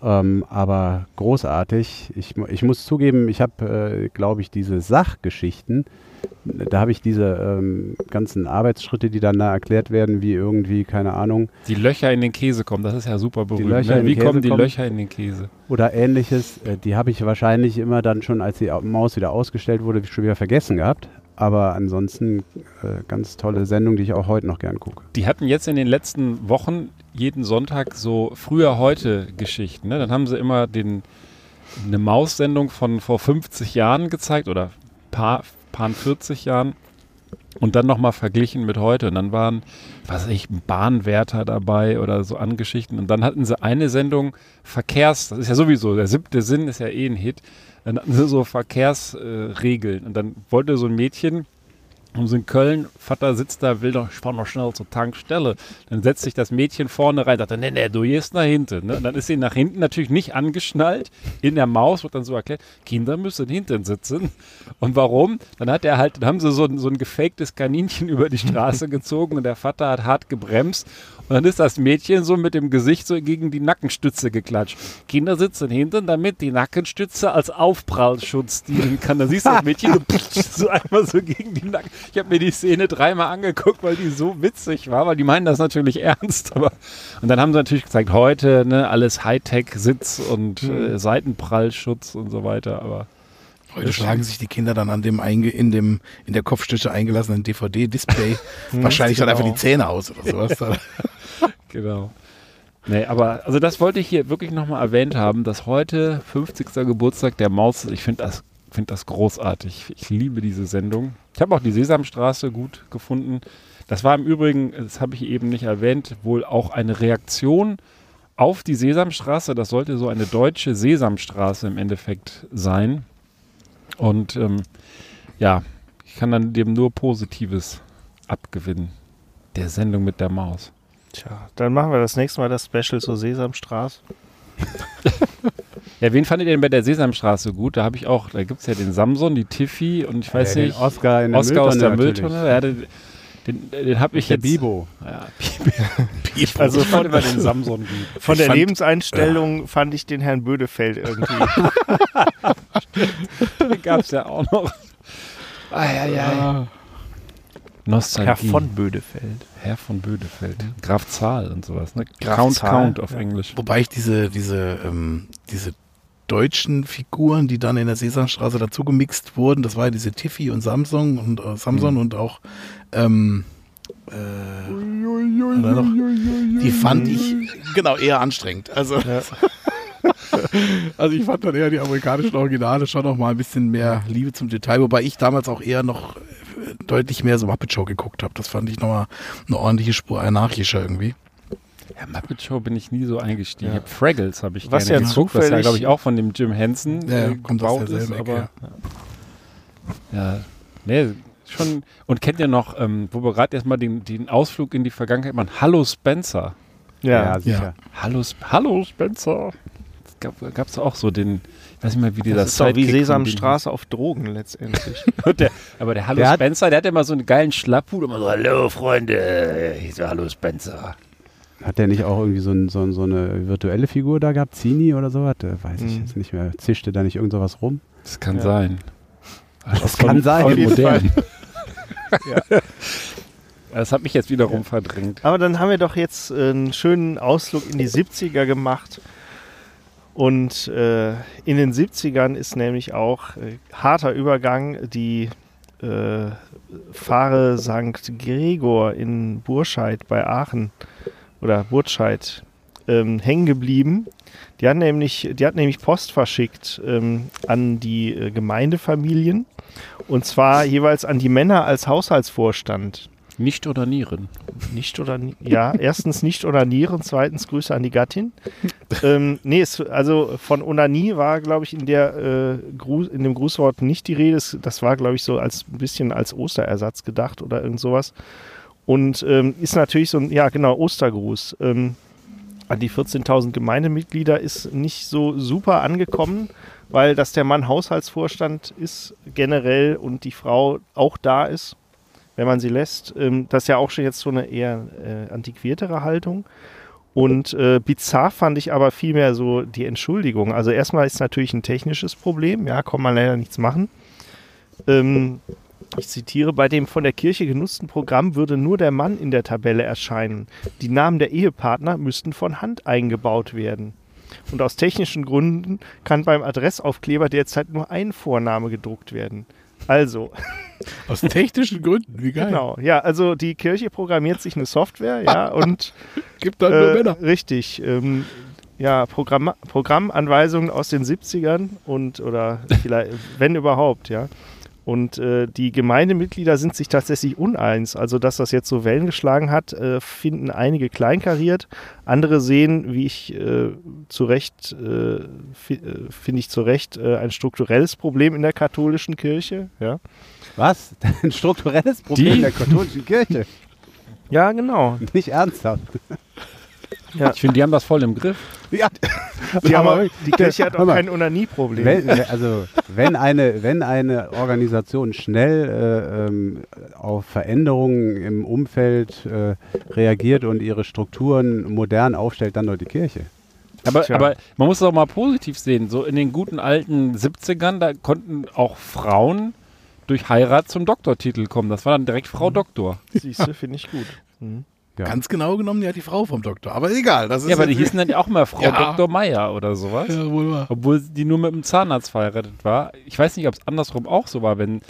Ähm, aber großartig. Ich, ich muss zugeben, ich habe, äh, glaube ich, diese Sachgeschichten, da habe ich diese ähm, ganzen Arbeitsschritte, die dann da erklärt werden, wie irgendwie, keine Ahnung. Die Löcher in den Käse kommen, das ist ja super berühmt. Ne? Wie kommen die kommen. Löcher in den Käse? Oder ähnliches, äh, die habe ich wahrscheinlich immer dann schon, als die Au- Maus wieder ausgestellt wurde, schon wieder vergessen gehabt. Aber ansonsten äh, ganz tolle Sendung, die ich auch heute noch gern gucke. Die hatten jetzt in den letzten Wochen jeden Sonntag so früher heute Geschichten. Ne? Dann haben sie immer den, eine Maussendung von vor 50 Jahren gezeigt oder paar, paar 40 Jahren und dann nochmal verglichen mit heute. Und dann waren, was weiß ich, Bahnwärter dabei oder so an Geschichten. Und dann hatten sie eine Sendung Verkehrs, das ist ja sowieso, der siebte Sinn ist ja eh ein Hit. Dann hatten sie so Verkehrsregeln. Äh, und dann wollte so ein Mädchen und in Köln, Vater sitzt da, will doch, ich fahr noch schnell zur Tankstelle. Dann setzt sich das Mädchen vorne rein, sagt, er, nee, nee, du gehst nach hinten. Ne? Und dann ist sie nach hinten natürlich nicht angeschnallt. In der Maus wird dann so erklärt, Kinder müssen hinten sitzen. Und warum? Dann hat er halt, dann haben sie so, ein- so ein gefaktes Kaninchen über die Straße gezogen und der Vater hat hart gebremst. Und dann ist das Mädchen so mit dem Gesicht so gegen die Nackenstütze geklatscht. Kinder sitzen hinten, damit die Nackenstütze als Aufprallschutz dienen kann. Dann siehst du das Mädchen so, so einmal so gegen die Nacken. Ich habe mir die Szene dreimal angeguckt, weil die so witzig war, weil die meinen das natürlich ernst. Aber und dann haben sie natürlich gezeigt, heute ne, alles Hightech-Sitz und äh, Seitenprallschutz und so weiter. Aber Heute schlagen sich die Kinder dann an dem einge in dem in der Kopfstütze eingelassenen DVD-Display wahrscheinlich dann einfach genau. die Zähne aus oder sowas. Genau. Nee, aber also das wollte ich hier wirklich nochmal erwähnt haben, dass heute 50. Geburtstag der Maus. Ich finde das, find das großartig. Ich liebe diese Sendung. Ich habe auch die Sesamstraße gut gefunden. Das war im Übrigen, das habe ich eben nicht erwähnt, wohl auch eine Reaktion auf die Sesamstraße. Das sollte so eine deutsche Sesamstraße im Endeffekt sein. Und ähm, ja, ich kann dann dem nur Positives abgewinnen. Der Sendung mit der Maus. Tja, dann machen wir das nächste Mal das Special zur Sesamstraße. Ja, wen fandet ihr denn bei der Sesamstraße gut? Da habe ich auch, da gibt es ja den Samson, die Tiffy und ich weiß Ja, nicht, Oscar in der Oscar aus der Mülltonne. Ja, den den, den habe ich Der jetzt. Bibo. Ja, Also ich fand von, immer den Samson gut. von Ich der fand- Lebenseinstellung fand ich den Herrn Bödefeld irgendwie. Den gab es ja auch noch. Ah, ja, ja. Nostalgie. Herr von Bödefeld. Herr von Bödefeld. Graf Zahl und sowas. Ne? Graf Count Zahl, Count auf ja. Englisch. Wobei ich diese, diese, ähm, diese deutschen Figuren, die dann in der Sesamstraße dazu gemixt wurden, das war ja diese Tiffy und Samsung und äh, Samson und auch ähm, äh, oder noch, die fand ich genau eher anstrengend. Also, also ich fand dann eher die amerikanischen Originale schon noch mal ein bisschen mehr Liebe zum Detail, wobei ich damals auch eher noch deutlich mehr so Muppet Show geguckt habe. Das fand ich noch mal eine ordentliche Spur anarchischer irgendwie. Ja, Muppet Show bin ich nie so eingestiegen. Ja. Fraggles habe ich Was gerne ja geguckt, was ja, zufällig- glaube ich, auch von dem Jim Henson Ja, äh, kommt aus gebaut ist. derselben Aber Ecke, ja, nee, schon. Und kennt ihr noch, ähm, wo wir gerade erstmal den, den Ausflug in die Vergangenheit machen? Hallo Spencer. Ja, sicher. Hallo, Sp Hallo Spencer. Es gab, gab's auch so den, weiß nicht mal, wie dieser das ist doch wie Sesamstraße auf Drogen letztendlich. der, aber der Hallo Der hat- Spencer, der hat immer so einen geilen Schlapphut, immer so, Hallo Freunde, ich so, Hallo Spencer. Hat der nicht auch irgendwie so, ein, so, so eine virtuelle Figur da gehabt? Zini oder sowas? Weiß ich Mhm. jetzt nicht mehr. Zischte da nicht irgend sowas rum? Das kann Ja. sein. Das kann sein. jeden modern. Das hat mich jetzt wiederum verdrängt. Aber dann haben wir doch jetzt äh, einen schönen Ausflug in die 70er gemacht. Und äh, in den 70ern ist nämlich auch äh, harter Übergang die äh, Pfarre St. Gregor in Burscheid bei Aachen oder Burtscheid ähm, hängen geblieben. Die hat nämlich, die hat nämlich Post verschickt ähm, an die äh, Gemeindefamilien und zwar jeweils an die Männer als Haushaltsvorstand. Nicht oder Nieren. Nicht oder ja, erstens nicht onanieren, zweitens Grüße an die Gattin. ähm, nee, es, also von Onanie war, glaube ich, in der äh, Gru in dem Grußwort nicht die Rede. Das war, glaube ich, so als ein bisschen als Osterersatz gedacht oder irgend sowas. Und ähm, ist natürlich so ein, ja genau, Ostergruß. Ähm, an die 14.000 Gemeindemitglieder ist nicht so super angekommen, weil dass der Mann Haushaltsvorstand ist generell und die Frau auch da ist wenn man sie lässt. Ähm, das ist ja auch schon jetzt so eine eher äh, antiquiertere Haltung. Und äh, bizarr fand ich aber vielmehr so die Entschuldigung. Also erstmal ist natürlich ein technisches Problem, ja, kann man leider nichts machen. Ähm, ich zitiere, bei dem von der Kirche genutzten Programm würde nur der Mann in der Tabelle erscheinen. Die Namen der Ehepartner müssten von Hand eingebaut werden. Und aus technischen Gründen kann beim Adressaufkleber derzeit nur ein Vorname gedruckt werden. Also, Aus technischen Gründen, wie geil. genau, ja, also die Kirche programmiert sich eine Software, ja, und Gibt dann nur äh, Männer. richtig, ähm, ja, Programm, Programmanweisungen aus den 70ern und oder vielleicht, wenn überhaupt, ja. Und äh, die Gemeindemitglieder sind sich tatsächlich uneins. Also, dass das jetzt so Wellen geschlagen hat, äh, finden einige kleinkariert. Andere sehen, wie ich äh, zu Recht, äh, äh, finde ich zu Recht, äh, ein strukturelles Problem in der katholischen Kirche. Ja, Was? Ein strukturelles Problem Die- der katholischen Kirche. ja genau. Nicht ernsthaft. Ich finde, die haben das voll im Griff. Ja, Die, Aber- haben, die Kirche hat auch mal. kein Onanie-Problem. wenn, also, wenn eine, wenn eine Organisation schnell äh, ähm, auf Veränderungen im Umfeld äh, reagiert und ihre Strukturen modern aufstellt, dann doch die Kirche. Aber, Tja. aber man muss es auch mal positiv sehen. So in den guten alten 70ern, da konnten auch Frauen durch Heirat zum Doktortitel kommen. Das war dann direkt Frau Doktor. Siehst du, finde ich gut. Mhm. Ja. Ganz genau genommen ja die Frau vom Doktor. Aber egal, das ist Ja, aber die hießen dann auch mal Frau Ja. Dr. Meier oder sowas. ja, wohl wahr. Obwohl die nur mit einem Zahnarzt verheiratet war. Ich weiß nicht, ob es andersrum auch so war, wenn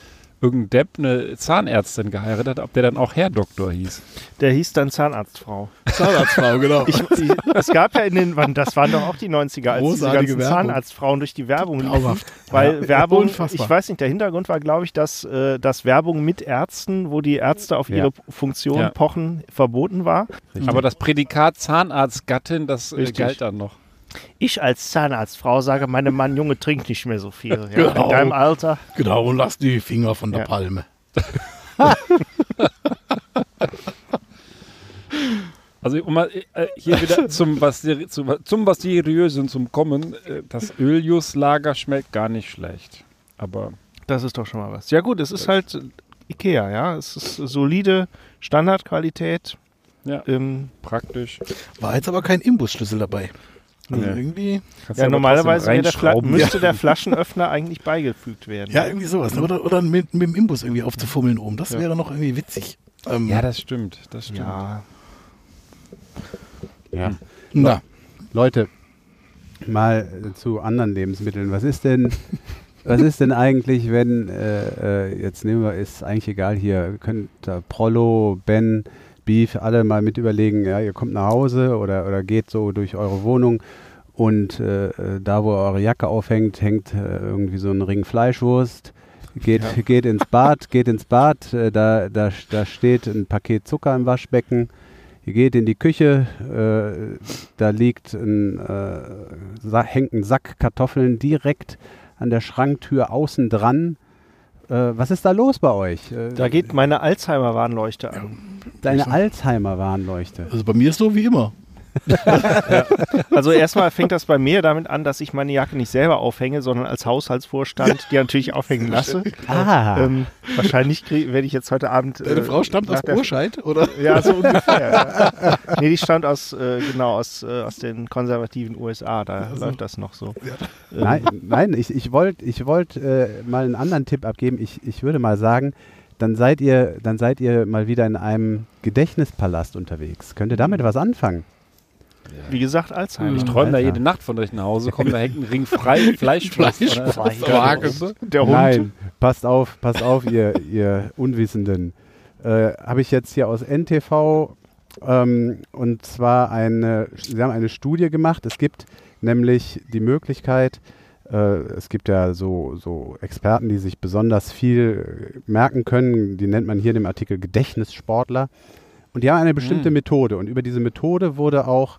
irgendein Depp eine Zahnärztin geheiratet hat, ob der dann auch Herr Doktor hieß. Der hieß dann Zahnarztfrau. Zahnarztfrau, genau. Ich, ich, es gab ja in den, wann, das waren doch auch die 90er, als diese Großartige ganzen Werbung. Zahnärztfrauen durch die Werbung liefen. Weil Ja, Werbung, unfassbar. ich weiß nicht, der Hintergrund war, glaube ich, dass, äh, dass Werbung mit Ärzten, wo die Ärzte auf ihre Ja. Funktion Ja. pochen, verboten war. Aber das Prädikat Zahnarztgattin, das äh, Richtig. galt dann noch. Ich als Zahnarztfrau sage, meine Mann, Junge, trink nicht mehr so viel. Ja, Genau. In deinem Alter. Genau, und lass die Finger von der Ja. Palme. Also um mal äh, hier wieder zum was, seri- zu, zum was Seriösen zum Kommen. Äh, das Öljus-Lager schmeckt gar nicht schlecht. Aber Das ist doch schon mal was. Ja gut, es ist halt Ikea, ja. Es ist solide Standardqualität. ja, Ähm, praktisch. War jetzt aber kein Imbusschlüssel dabei. Nee. irgendwie, Kannst ja, normalerweise der müsste der Flaschenöffner eigentlich beigefügt werden. ja, irgendwie sowas. ne? Oder, oder mit, mit dem Imbus irgendwie aufzufummeln oben. Das Ja. wäre noch irgendwie witzig. Ähm, Ja, das stimmt. Das stimmt. ja. Ja. na, Leute, mal äh, zu anderen Lebensmitteln. Was ist denn, was ist denn eigentlich, wenn, äh, äh, jetzt nehmen wir, ist eigentlich egal hier, könnt da Prollo, Ben, Beef, alle mal mit überlegen, ja, ihr kommt nach Hause oder, oder geht so durch eure Wohnung und äh, äh, da, wo ihr eure Jacke aufhängt, hängt äh, irgendwie so ein Ring Fleischwurst. Geht, geht ins Bad, geht ins Bad, äh, da, da, da steht ein Paket Zucker im Waschbecken. Ihr geht in die Küche, äh, da liegt ein, äh, hängt ein Sack Kartoffeln direkt an der Schranktür außen dran. Äh, was ist da los bei euch? Äh, Da geht meine Alzheimer-Warnleuchte an. deine Alzheimer-Warnleuchte. also bei mir ist so wie immer. Also erstmal fängt das bei mir damit an, dass ich meine Jacke nicht selber aufhänge, sondern als Haushaltsvorstand die natürlich aufhängen lasse. Ah, Ähm, wahrscheinlich krieg- werde ich jetzt heute Abend. Deine äh, Frau stammt aus der- Burscheid, oder? Ja, so ungefähr. ja. Nee, die stammt aus, äh, genau, aus, äh, aus den konservativen USA. Da läuft das noch so. Ähm, nein, nein, ich, ich wollte ich wollt, äh, mal einen anderen Tipp abgeben. Ich, ich würde mal sagen, dann seid, ihr, dann seid ihr mal wieder in einem Gedächtnispalast unterwegs. Könnt ihr damit was anfangen? Wie gesagt, Alzheimer. Ich träume da jede Nacht von, dass ich nach Hause komme. Da hängt ein Ring frei, Fleischwurst. Fleischwurst an der Hund. Nein, passt auf, passt auf, ihr, ihr Unwissenden. Äh, Habe ich jetzt hier aus NTV ähm, und zwar eine, sie haben eine Studie gemacht. Es gibt nämlich die Möglichkeit, äh, es gibt ja so, so Experten, die sich besonders viel merken können. Die nennt man hier in dem Artikel Gedächtnissportler. Und die haben eine bestimmte Mm. Methode. Und über diese Methode wurde auch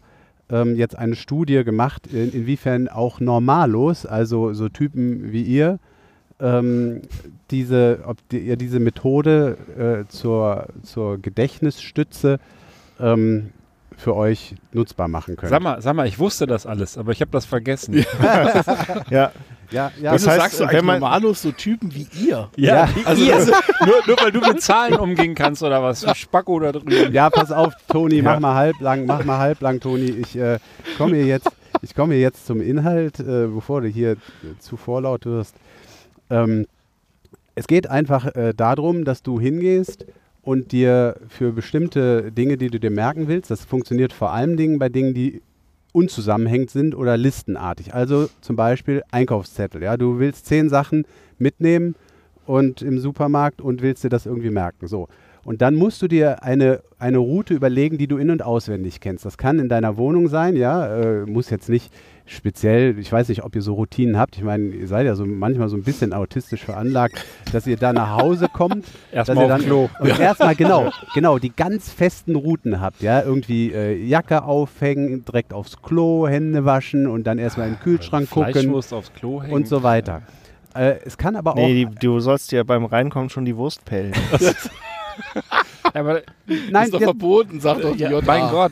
ähm, jetzt eine Studie gemacht, in, inwiefern auch Normalos, also so Typen wie ihr, ähm, diese, ob die, ihr diese Methode äh, zur, zur Gedächtnisstütze ähm, für euch nutzbar machen könnt. Sag mal, sag mal, ich wusste das alles, aber ich habe das vergessen. Ja, Ja, ja. Was Das heißt, sagst du wenn eigentlich man- normalos so Typen wie ihr? Ja, Ja, also also- nur, nur weil du mit Zahlen umgehen kannst oder was? Du Spacko da drüben. Ja, pass auf, Toni, mach mal halblang, mach mal halblang, Toni. Ich äh, komme hier jetzt, ich komme hier jetzt zum Inhalt, äh, bevor du hier zu vorlaut wirst. Ähm, es geht einfach äh, darum, dass du hingehst und dir für bestimmte Dinge, die du dir merken willst, das funktioniert vor allen Dingen bei Dingen, die unzusammenhängend sind oder listenartig. Also zum Beispiel Einkaufszettel. Ja, du willst zehn Sachen mitnehmen und im Supermarkt und willst dir das irgendwie merken. So. Und dann musst du dir eine, eine Route überlegen, die du in- und auswendig kennst. Das kann in deiner Wohnung sein, ja, äh, muss jetzt nicht speziell, ich weiß nicht, ob ihr so Routinen habt. Ich meine, ihr seid ja so manchmal so ein bisschen autistisch veranlagt, dass ihr da nach Hause kommt, Erstmal dann Klo. und erstmal genau, genau die ganz festen Routen habt, ja, irgendwie äh, Jacke aufhängen, direkt aufs Klo, Hände waschen und dann erstmal in den Kühlschrank gucken aufs Klo hängen. und so weiter. Äh, es kann aber auch Nee, die, du sollst dir beim Reinkommen schon die Wurst pellen. Aber, Nein, ist doch jetzt, verboten, sagt doch die ja, mein Gott.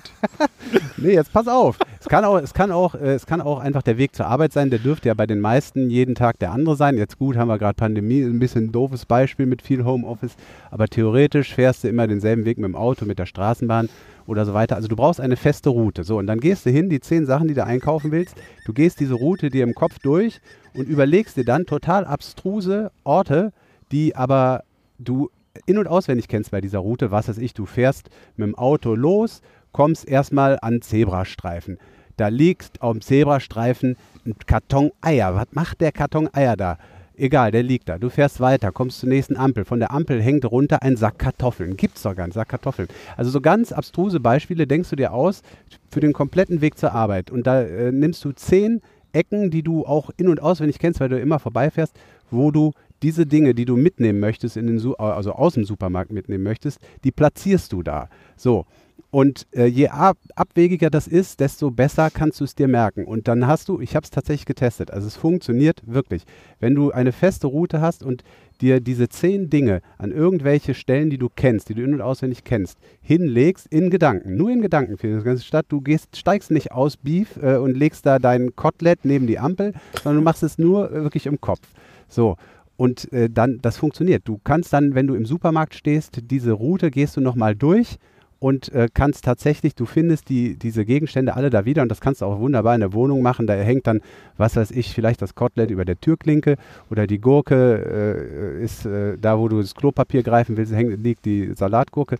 nee, jetzt pass auf. Es kann auch, es kann auch, äh, es kann auch einfach der Weg zur Arbeit sein. Der dürfte ja bei den meisten jeden Tag der andere sein. Jetzt gut, haben wir gerade Pandemie, ein bisschen ein doofes Beispiel mit viel Homeoffice. Aber theoretisch fährst du immer denselben Weg mit dem Auto, mit der Straßenbahn oder so weiter. Also du brauchst eine feste Route. So, und dann gehst du hin, die zehn Sachen, die du einkaufen willst. Du gehst diese Route dir im Kopf durch und überlegst dir dann total abstruse Orte, die aber du in- und auswendig kennst bei dieser Route, was weiß ich, du fährst mit dem Auto los, kommst erstmal an Zebrastreifen. Da liegt auf dem Zebrastreifen ein Karton Eier. Was macht der Karton Eier da? Egal, der liegt da. Du fährst weiter, kommst zur nächsten Ampel. Von der Ampel hängt runter ein Sack Kartoffeln. Gibt's doch gar nicht, Sack Kartoffeln. Also so ganz abstruse Beispiele denkst du dir aus für den kompletten Weg zur Arbeit. Und da äh, nimmst du zehn Ecken, die du auch in- und auswendig kennst, weil du immer vorbeifährst, wo du diese Dinge, die du mitnehmen möchtest, in den also aus dem Supermarkt mitnehmen möchtest, die platzierst du da. So. Und äh, je ab abwegiger das ist, desto besser kannst du es dir merken. Und dann hast du, ich habe es tatsächlich getestet, also es funktioniert wirklich. Wenn du eine feste Route hast und dir diese zehn Dinge an irgendwelche Stellen, die du kennst, die du in- und auswendig kennst, hinlegst in Gedanken, nur in Gedanken für die ganze Stadt. Du gehst, steigst nicht aus Beef äh, und legst da dein Kotelett neben die Ampel, sondern du machst es nur äh, wirklich im Kopf. So. Und äh, dann, das funktioniert. Du kannst dann, wenn du im Supermarkt stehst, diese Route gehst du nochmal durch und äh, kannst tatsächlich, du findest die, diese Gegenstände alle da wieder und das kannst du auch wunderbar in der Wohnung machen. Da hängt dann, was weiß ich, vielleicht das Kotelett über der Türklinke oder die Gurke äh, ist äh, da, wo du das Klopapier greifen willst, hängt, liegt die Salatgurke,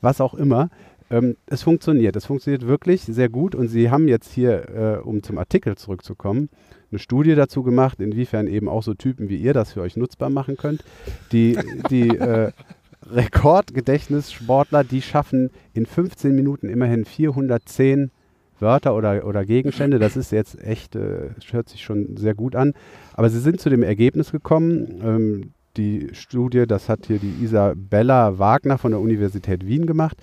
was auch immer. Ähm, es funktioniert, es funktioniert wirklich sehr gut und sie haben jetzt hier, äh, um zum Artikel zurückzukommen, eine Studie dazu gemacht, inwiefern eben auch so Typen wie ihr das für euch nutzbar machen könnt. Die, die äh, Rekordgedächtnissportler, die schaffen in 15 Minuten immerhin 410 Wörter oder, oder Gegenstände. Das ist jetzt echt, äh, hört sich schon sehr gut an. Aber sie sind zu dem Ergebnis gekommen, ähm, die Studie, das hat hier die Isabella Wagner von der Universität Wien gemacht,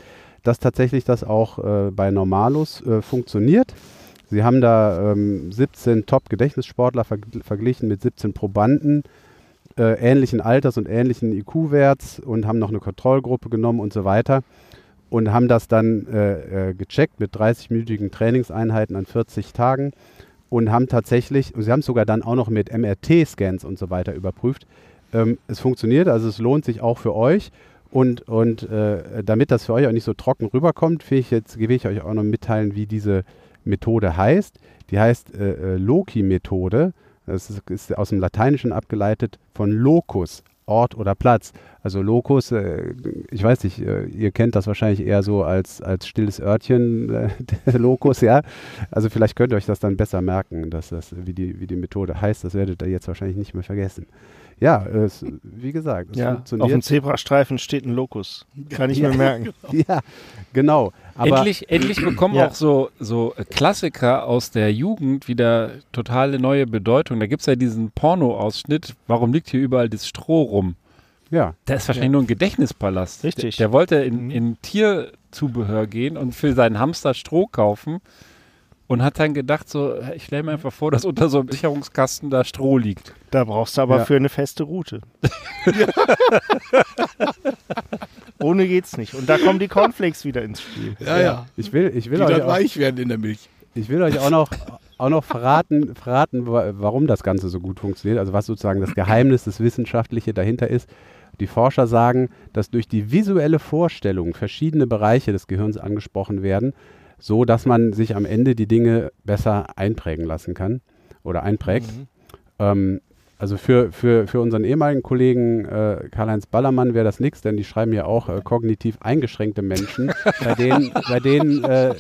dass tatsächlich das auch äh, bei Normalus äh, funktioniert. Sie haben da ähm, 17 Top-Gedächtnissportler verg verglichen mit 17 Probanden äh, ähnlichen Alters und ähnlichen IQ-Werts und haben noch eine Kontrollgruppe genommen und so weiter und haben das dann äh, äh, gecheckt mit 30-minütigen Trainingseinheiten an 40 Tagen und haben tatsächlich, und sie haben es sogar dann auch noch mit MRT-Scans und so weiter überprüft. Ähm, es funktioniert, also es lohnt sich auch für euch. Und, und äh, damit das für euch auch nicht so trocken rüberkommt, will ich jetzt will ich euch auch noch mitteilen, wie diese Methode heißt. Die heißt äh, äh, Loki-Methode. Das ist, ist aus dem Lateinischen abgeleitet von Locus, Ort oder Platz. Also Locus, äh, ich weiß nicht, äh, ihr kennt das wahrscheinlich eher so als, als stilles Örtchen, äh, Locus, ja. Also vielleicht könnt ihr euch das dann besser merken, dass das, wie die, wie die Methode heißt. Das werdet ihr jetzt wahrscheinlich nicht mehr vergessen. Ja, es, wie gesagt, es Ja, auf funktioniert. dem Zebrastreifen steht ein Lokus. Kann ich mir merken. ja, genau. Aber endlich, endlich bekommen Ja. auch so, so Klassiker aus der Jugend wieder totale neue Bedeutung. Da gibt es ja diesen Porno-Ausschnitt. Warum liegt hier überall das Stroh rum? ja, Da ist wahrscheinlich nur ein Gedächtnispalast. Richtig. Der, der wollte in, in Tierzubehör gehen und für seinen Hamster Stroh kaufen und hat dann gedacht, so, ich stelle mir einfach vor, dass unter so einem Sicherungskasten da Stroh liegt. Da brauchst du aber Ja. für eine feste Route. Ohne geht's nicht. Und da kommen die Cornflakes wieder ins Spiel. Ja, ja. ich will, ich Die will euch dann auch, weich werden in der Milch. Ich will euch auch noch, auch noch verraten, verraten, wa- warum das Ganze so gut funktioniert, also was sozusagen das Geheimnis, das Wissenschaftliche dahinter ist. Die Forscher sagen, dass durch die visuelle Vorstellung verschiedene Bereiche des Gehirns angesprochen werden, so dass man sich am Ende die Dinge besser einprägen lassen kann oder einprägt. Ähm, also für, für, für unseren ehemaligen Kollegen äh, Karl-Heinz Ballermann wäre das nichts, denn die schreiben ja auch äh, kognitiv eingeschränkte Menschen, bei denen, bei denen äh,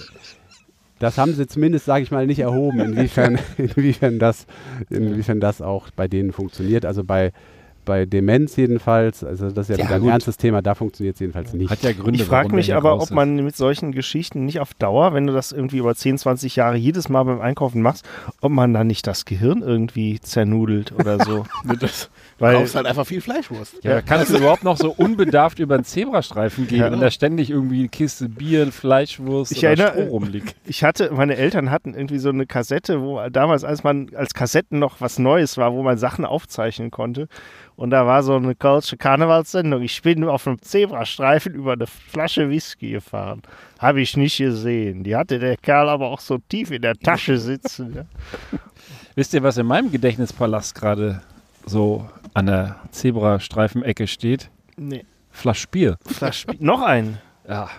das haben sie zumindest, sage ich mal, nicht erhoben, inwiefern, inwiefern, das, inwiefern das auch bei denen funktioniert. Also bei, bei Demenz jedenfalls, also das ist ja, Ja, wieder ein gut. ernstes Thema, da funktioniert es jedenfalls nicht. Hat ja Gründe, Ich frage mich aber, ob man mit solchen Geschichten nicht auf Dauer, wenn du das irgendwie über 10, 20 Jahre jedes Mal beim Einkaufen machst, ob man dann nicht das Gehirn irgendwie zernudelt oder so. Das, Weil- du kaufst halt einfach viel Fleischwurst. Ja, kannst du überhaupt noch so unbedarft über einen Zebrastreifen gehen Ja. und da ständig irgendwie eine Kiste Bier, Fleischwurst Ich oder erinnere- Stroh rumliegt. Ich hatte, meine Eltern hatten irgendwie so eine Kassette, wo damals, als man als Kassetten noch was Neues war, wo man Sachen aufzeichnen konnte. Und da war so eine kölsche Karnevalssendung. Ich bin auf einem Zebrastreifen über eine Flasche Whisky gefahren. Habe ich nicht gesehen. Die hatte der Kerl aber auch so tief in der Tasche sitzen. Ja. Wisst ihr, was in meinem Gedächtnispalast gerade so an der Zebrastreifenecke steht? Nee. Flasch Bier. Flasche noch ein. Ja.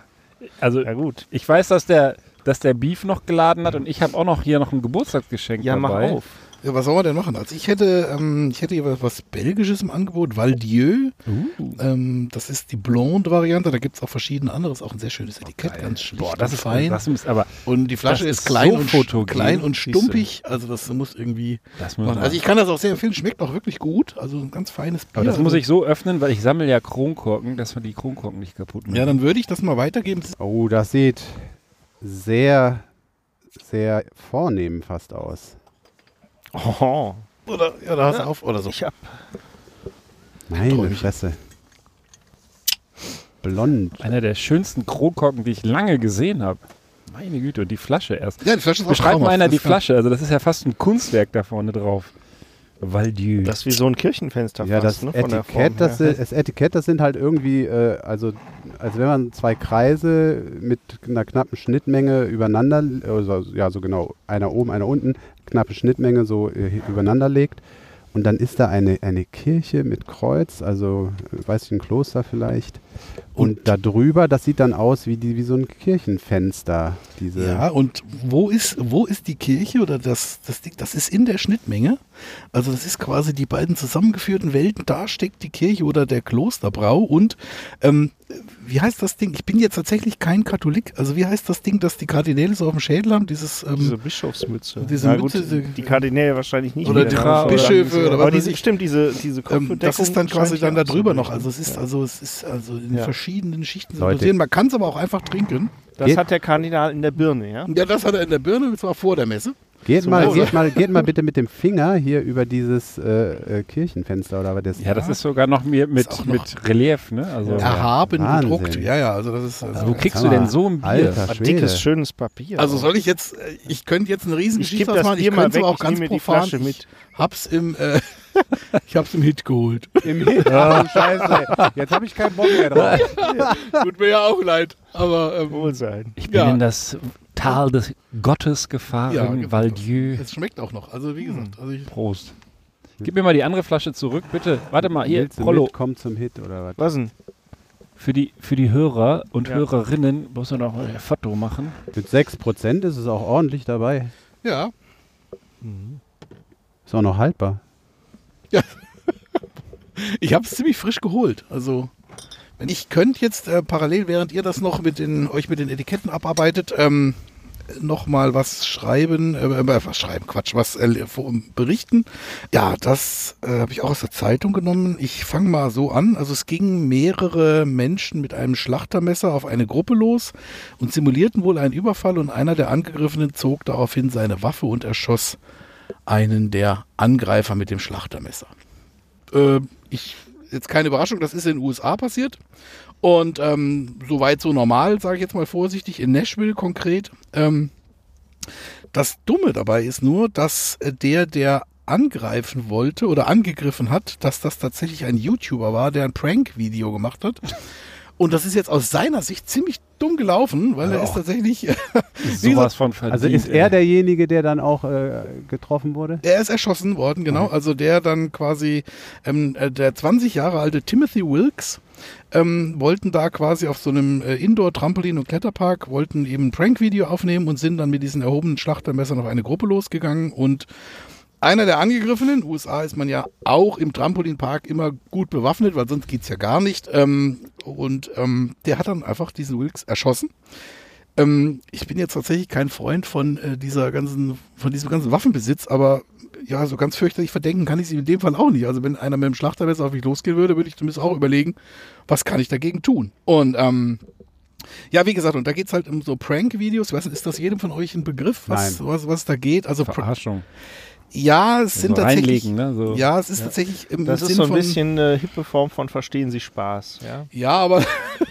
Also Ja gut. ich weiß, dass der, dass der Beef noch geladen hat und ich habe auch noch hier noch ein Geburtstagsgeschenk Ja, mach dabei. auf. Ja, was soll man denn machen? Also ich hätte, ähm, ich hätte hier was, Belgisches im Angebot, Valdieu. Uh. Ähm, das ist die Blonde-Variante, da gibt es auch verschiedene andere, ist auch ein sehr schönes Etikett, ganz schlicht Boah, das und ist fein. Das ist aber und die Flasche ist, ist klein, so und, fotogen, klein und stumpig, also das muss irgendwie das muss Also ich kann das auch sehr empfehlen, schmeckt auch wirklich gut, also ein ganz feines Bier. aber das muss also, ich so öffnen, weil ich sammle ja Kronkorken, dass man die Kronkorken nicht kaputt machen. Ja, dann würde ich das mal weitergeben. Oh, das sieht sehr, sehr vornehm fast aus. Oh, Oder, ja, da hast du auf, oder so. ich hab Meine Träumchen. Fresse. Blond. Einer der schönsten Kronkorken, die ich lange gesehen habe. Meine Güte, und die Flasche erst. Ja, die Flasche ist auch Beschreib mal einer Das die ist Flasche, also das ist ja fast ein Kunstwerk da vorne drauf. Valdieu. das ist wie so ein Kirchenfenster Ja, das fast, ne, von der Form Etikett, das, si- das Etikett, das sind halt irgendwie, äh, also als wenn man zwei Kreise mit einer knappen Schnittmenge übereinander, also, ja so genau, einer oben, einer unten, knappe Schnittmenge so äh, übereinander legt. Und dann ist da eine, eine Kirche mit Kreuz, also äh, weiß ich, ein Kloster vielleicht. Und, da drüber, das sieht dann aus wie, die, wie so ein Kirchenfenster. Diese, Ja, und wo ist, wo ist die Kirche oder das, das Ding? Das ist in der Schnittmenge. Also das ist quasi die beiden zusammengeführten Welten. Da steckt die Kirche oder der Klosterbrau. Und ähm, wie heißt das Ding? Ich bin jetzt tatsächlich kein Katholik. Also wie heißt das Ding, das die Kardinäle so auf dem Schädel haben? Dieses ähm, Diese Bischofsmütze. diese Na Mütze, gut, die Kardinäle wahrscheinlich nicht. Oder die ne? Bischöfe oder was Aber weiß diese, ich. stimmt, diese, diese ähm, Kopfbedeckung. das ist dann quasi dann ja da drüber noch. Also es ist ja. also es ist also in Ja. verschiedenen Schichten zu dosieren. Man kann es aber auch einfach trinken. Das Geht- hat der Kardinal in der Birne, ja? Ja, das hat er in der Birne, das war vor der Messe. Geht, Zum mal, geht, mal, geht mal bitte mit dem Finger hier über dieses äh, äh, Kirchenfenster oder was das ja, das ist sogar noch mir mit, noch- mit Relief, ne? Also. Erhaben Wahnsinn. gedruckt. Ja, ja, also das ist. Also, Wo kriegst du denn so ein Bier? Alter Ein dickes, schönes Papier. Also soll ich jetzt, äh, ich könnte jetzt eine ich Riesengeschichte machen, ich mal könnte weg, aber auch ich ganz profan. Flasche mit. Ich hab's im, äh, ich hab's im Hit geholt. Im Hit. Ah, Scheiße. Jetzt habe ich keinen Bock mehr drauf. Tut mir ja auch leid, aber ähm, Wohlsein. Ich bin Ja. in das Tal des Gottes gefahren, Ja, genau. Valdieu. es schmeckt auch noch. Also wie gesagt, also ich, Prost. Gib mir mal die andere Flasche zurück, bitte. Warte mal, hier, mit, komm zum Hit oder was? Was denn? Für die, für die Hörer und Ja. Hörerinnen muss man noch ein Foto machen. Mit 6% ist es auch ordentlich dabei. ja, Ist auch noch haltbar. ich hab's ziemlich frisch geholt. Also wenn ich könnte jetzt äh, parallel, während ihr das noch mit den euch mit den Etiketten abarbeitet, ähm, noch mal was schreiben, äh, äh, was schreiben, Quatsch, was äh, berichten. Ja, das äh, habe ich auch aus der Zeitung genommen. Ich fange mal so an. Also es gingen mehrere Menschen mit einem Schlachtermesser auf eine Gruppe los und simulierten wohl einen Überfall und einer der Angegriffenen zog daraufhin seine Waffe und erschoss einen der Angreifer mit dem Schlachtermesser. Äh, ich jetzt keine Überraschung, das ist in den USA passiert. Und ähm, soweit so normal, sage ich jetzt mal vorsichtig, in Nashville konkret. Ähm, das Dumme dabei ist nur, dass äh, der, der angreifen wollte oder angegriffen hat, dass das tatsächlich ein YouTuber war, der ein Prank-Video gemacht hat. Und das ist jetzt aus seiner Sicht ziemlich dumm gelaufen, weil er ist tatsächlich. Sowas von verdient. Also ist ey. er derjenige, der dann auch äh, getroffen wurde? er ist erschossen worden, genau. Also der dann quasi, ähm, äh, der 20 Jahre alte Timothy Wilkes, ähm, wollten da quasi auf so einem äh, Indoor-Trampolin- und Kletterpark, wollten eben ein Prank-Video aufnehmen und sind dann mit diesen erhobenen Schlachtermessern auf eine Gruppe losgegangen und einer der Angegriffenen, USA ist man ja auch im Trampolinpark immer gut bewaffnet, weil sonst geht's ja gar nicht. Ähm, und ähm, der hat dann einfach diesen Wilkes erschossen. Ähm, ich bin jetzt tatsächlich kein Freund von äh, dieser ganzen, von diesem ganzen Waffenbesitz, aber ja, so ganz fürchterlich verdenken kann ich sie in dem Fall auch nicht. Also wenn einer mit dem Schlachtermesser auf mich losgehen würde, würde ich zumindest auch überlegen, was kann ich dagegen tun? Und ähm, ja, wie gesagt, und da geht's halt um so Prank-Videos. Nicht, ist das jedem von euch ein Begriff, was, was, was da geht? Also Pr- Verarschung. Ja, es sind so tatsächlich. ne? So. Ja, es ist tatsächlich im Das ist Sinn so ein bisschen eine hippe Form von Verstehen Sie Spaß. Ja? Ja, aber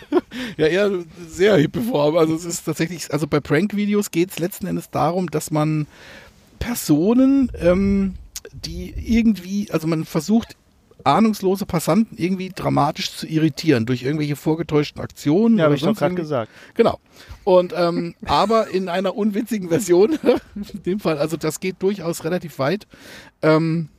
ja, eher sehr hippe Form. Also es ist tatsächlich, also bei Prank-Videos geht es letzten Endes darum, dass man Personen, ähm, die irgendwie, also man versucht ahnungslose Passanten irgendwie dramatisch zu irritieren durch irgendwelche vorgetäuschten Aktionen. Ja, habe ich doch gerade gesagt. Genau. Und ähm, aber in einer unwitzigen Version, in dem Fall, also das geht durchaus relativ weit. Ähm,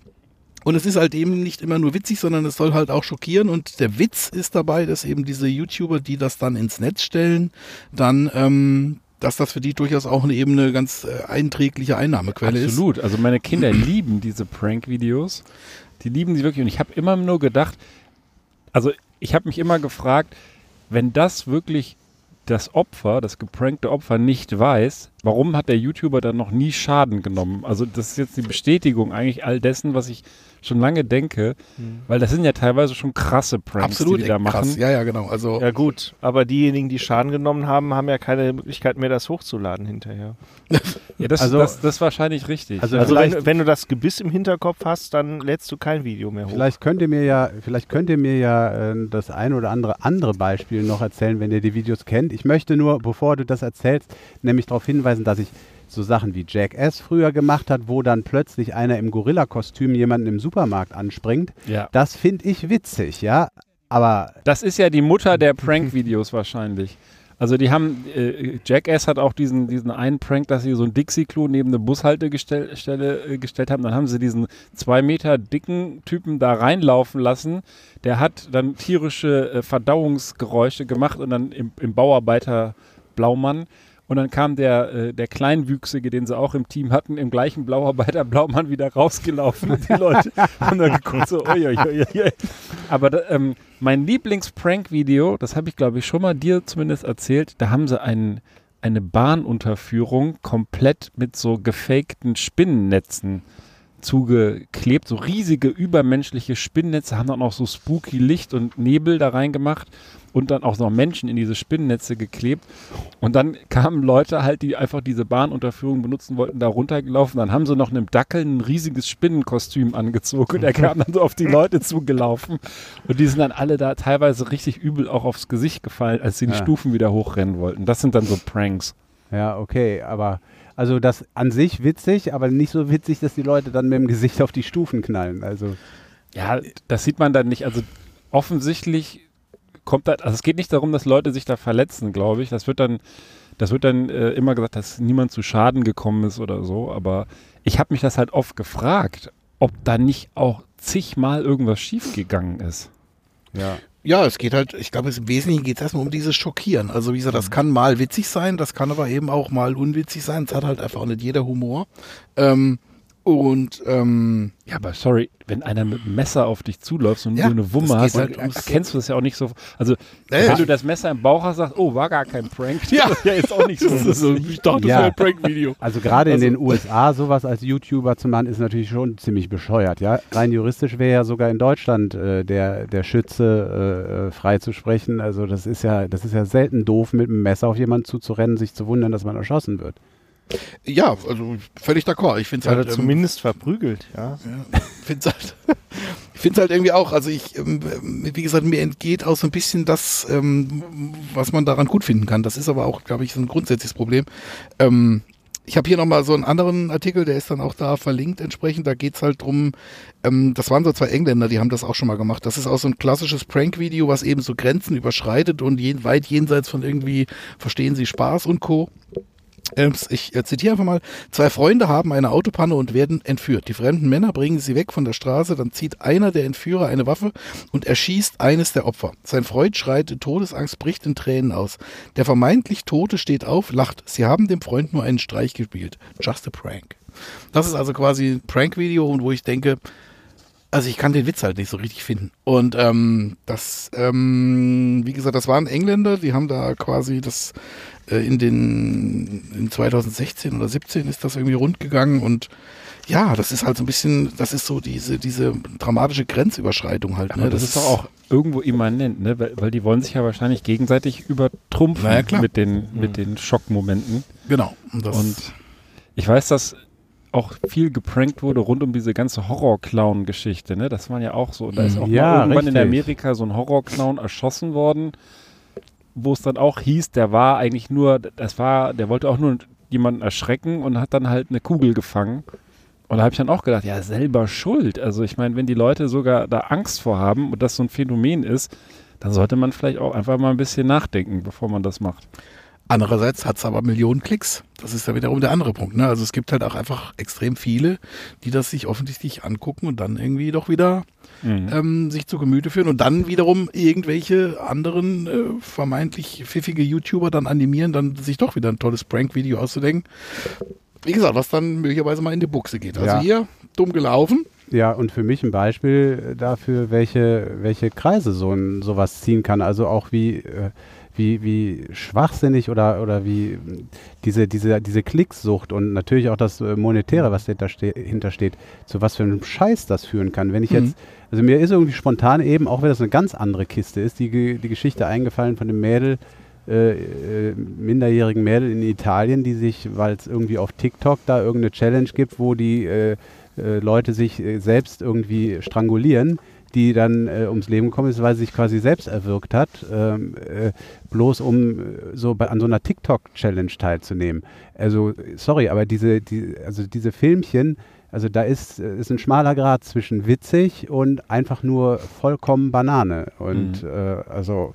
und es ist halt eben nicht immer nur witzig, sondern es soll halt auch schockieren. Und der Witz ist dabei, dass eben diese YouTuber, die das dann ins Netz stellen, dann, ähm, dass das für die durchaus auch eine eben eine ganz äh, einträgliche Einnahmequelle ist. Absolut. Also meine Kinder lieben diese Prank-Videos. Die lieben sie wirklich. Und ich habe immer nur gedacht, also ich habe mich immer gefragt, wenn das wirklich das Opfer, das geprankte Opfer nicht weiß, warum hat der YouTuber dann noch nie Schaden genommen? Also das ist jetzt die Bestätigung eigentlich all dessen, was ich schon lange denke, weil das sind ja teilweise schon krasse Pranks, Absolut die die da krass. machen. Ja, ja, genau. Also Ja gut, aber diejenigen, die Schaden genommen haben, haben ja keine Möglichkeit mehr, das hochzuladen hinterher. Ja, das, Also- das, das ist wahrscheinlich richtig. Also Also wenn, wenn du das Gebiss im Hinterkopf hast, dann lädst du kein Video mehr hoch. vielleicht könnt ihr mir ja, vielleicht könnt ihr mir ja äh, das ein oder andere andere Beispiel noch erzählen, wenn ihr die Videos kennt. Ich möchte nur, bevor du das erzählst, nämlich darauf hinweisen, dass ich so Sachen wie Jackass früher gemacht hat, wo dann plötzlich einer im Gorilla-Kostüm jemanden im Supermarkt anspringt. ja. Das finde ich witzig, ja. Aber Das ist ja die Mutter der Prank-Videos wahrscheinlich. Also die haben, äh, Jackass hat auch diesen, diesen einen Prank, dass sie so ein Dixie-Klo neben eine Bushaltestelle Stelle, äh, gestellt haben. Dann haben sie diesen zwei Meter dicken Typen da reinlaufen lassen. Der hat dann tierische äh, Verdauungsgeräusche gemacht und dann im, im Bauarbeiter Blaumann. Und dann kam der, äh, der Kleinwüchsige, den sie auch im Team hatten, im gleichen Blauarbeiter Blaumann wieder rausgelaufen. Und die Leute haben dann geguckt, so, oi, oi, oi, oi. Aber da, ähm, mein Lieblings-Prank-Video, das habe ich glaube ich schon mal dir zumindest erzählt, da haben sie einen, eine Bahnunterführung komplett mit so gefakten Spinnennetzen zugeklebt, so riesige übermenschliche Spinnnetze, haben dann auch so spooky Licht und Nebel da reingemacht und dann auch noch Menschen in diese Spinnennetze geklebt. Und dann kamen Leute halt, die einfach diese Bahnunterführung benutzen wollten, da runtergelaufen. Dann haben sie noch einem Dackel ein riesiges Spinnenkostüm angezogen und der kam dann so auf die Leute zugelaufen. Und die sind dann alle da teilweise richtig übel auch aufs Gesicht gefallen, als sie die Ja. Stufen wieder hochrennen wollten. Das sind dann so Pranks. Ja, okay, aber also das an sich witzig, aber nicht so witzig, dass die Leute dann mit dem Gesicht auf die Stufen knallen. Also Ja, das sieht man dann nicht. Also offensichtlich kommt da, also es geht nicht darum, dass Leute sich da verletzen, glaube ich. Das wird dann, das wird dann äh, immer gesagt, dass niemand zu Schaden gekommen ist oder so. Aber ich habe mich das halt oft gefragt, ob da nicht auch zigmal irgendwas schiefgegangen ist. ja. Ja, es geht halt, ich glaube, im Wesentlichen geht es erstmal um dieses Schockieren. Also wie gesagt, das kann mal witzig sein, das kann aber eben auch mal unwitzig sein. Es hat halt einfach auch nicht jeder Humor. Ähm, und ähm, Ja, aber sorry, wenn einer mit einem Messer auf dich zuläuft und Ja, du eine Wumme das hast, dann halt ums- erkennst du das ja auch nicht so. Also, Naja, wenn du das Messer im Bauch hast, sagst, oh, war gar kein Prank. Ja. Das ist ja jetzt auch nicht so. das ist so, ich dachte, das Ja. wäre ein Prank-Video. Also gerade Also- in den USA sowas als YouTuber zu machen, ist natürlich schon ziemlich bescheuert, ja. Rein juristisch wäre ja sogar in Deutschland äh, der, der Schütze äh, äh, frei zu sprechen. Also das ist ja, das ist ja selten doof, mit einem Messer auf jemanden zuzurennen, sich zu wundern, dass man erschossen wird. Ja, also völlig d'accord. Ich finde es Oder halt, ähm, zumindest verprügelt, ja. Halt, ich finde es halt irgendwie auch, also ich, ähm, wie gesagt, mir entgeht auch so ein bisschen das, ähm, was man daran gut finden kann. Das ist aber auch, glaube ich, so ein grundsätzliches Problem. Ähm, Ich habe hier nochmal so einen anderen Artikel, der ist dann auch da verlinkt entsprechend. Da geht's halt drum, ähm, das waren so zwei Engländer, die haben das auch schon mal gemacht. Das ist auch so ein klassisches Prank-Video, was eben so Grenzen überschreitet und je, weit jenseits von irgendwie verstehen Sie Spaß und Co. Ich äh, zitiere einfach mal. Zwei Freunde haben eine Autopanne und werden entführt. Die fremden Männer bringen sie weg von der Straße, dann zieht einer der Entführer eine Waffe und erschießt eines der Opfer. Sein Freund schreit in Todesangst, bricht in Tränen aus. Der vermeintlich Tote steht auf, lacht. Sie haben dem Freund nur einen Streich gespielt. Just a prank. Das ist also quasi ein Prank-Video wo ich denke, also ich kann den Witz halt nicht so richtig finden. Und ähm, das, ähm, wie gesagt, das waren Engländer, die haben da quasi das äh, in den in 2016 oder 17 ist das irgendwie rund gegangen und ja, das ist halt so ein bisschen, das ist so diese, diese dramatische Grenzüberschreitung halt. Ne? Aber das, ist doch auch irgendwo immanent, ne? Weil, weil die wollen sich ja wahrscheinlich gegenseitig übertrumpfen ja, mit den, mit den Schockmomenten. Genau. Und das, Und ich weiß, dass auch viel geprankt wurde rund um diese ganze Horror-Clown-Geschichte, ne? Das waren ja auch so. Da ist auch Ja, mal irgendwann in richtig. Amerika so ein Horror-Clown erschossen worden, wo es dann auch hieß, der war eigentlich nur, das war, der wollte auch nur jemanden erschrecken und hat dann halt eine Kugel gefangen. Und da habe ich dann auch gedacht, ja, selber schuld. Also ich meine, wenn die Leute sogar da Angst vor haben und das so ein Phänomen ist, dann sollte man vielleicht auch einfach mal ein bisschen nachdenken, bevor man das macht. Andererseits hat es aber Millionen Klicks. Das ist ja wiederum der andere Punkt. Ne? Also es gibt halt auch einfach extrem viele, die das sich offensichtlich angucken und dann irgendwie doch wieder Mhm. ähm, sich zu Gemüte führen und dann wiederum irgendwelche anderen äh, vermeintlich pfiffige YouTuber dann animieren, dann sich doch wieder ein tolles Prank-Video auszudenken. Wie gesagt, was dann möglicherweise mal in die Buchse geht. Also Ja. hier dumm gelaufen. Ja, und für mich ein Beispiel dafür, welche, welche Kreise so ein, sowas ziehen kann. Also auch wie, äh, wie, wie schwachsinnig oder, oder wie diese, diese, diese Klicksucht und natürlich auch das äh, Monetäre, was dahinter ste hintersteht, zu was für einem Scheiß das führen kann. Wenn ich Mhm. jetzt, also mir ist irgendwie spontan eben, auch wenn das eine ganz andere Kiste ist, die, die Geschichte eingefallen von dem Mädel, äh, äh, minderjährigen Mädel in Italien, die sich, weil es irgendwie auf TikTok da irgendeine Challenge gibt, wo die äh, äh, Leute sich selbst irgendwie strangulieren, die dann äh, ums Leben gekommen ist, weil sie sich quasi selbst erwürgt hat, ähm, äh, bloß um äh, so bei, an so einer TikTok-Challenge teilzunehmen. Also, sorry, aber diese, die, also diese Filmchen, also da ist, äh, ist ein schmaler Grad zwischen witzig und einfach nur vollkommen Banane. Und Mhm. äh, also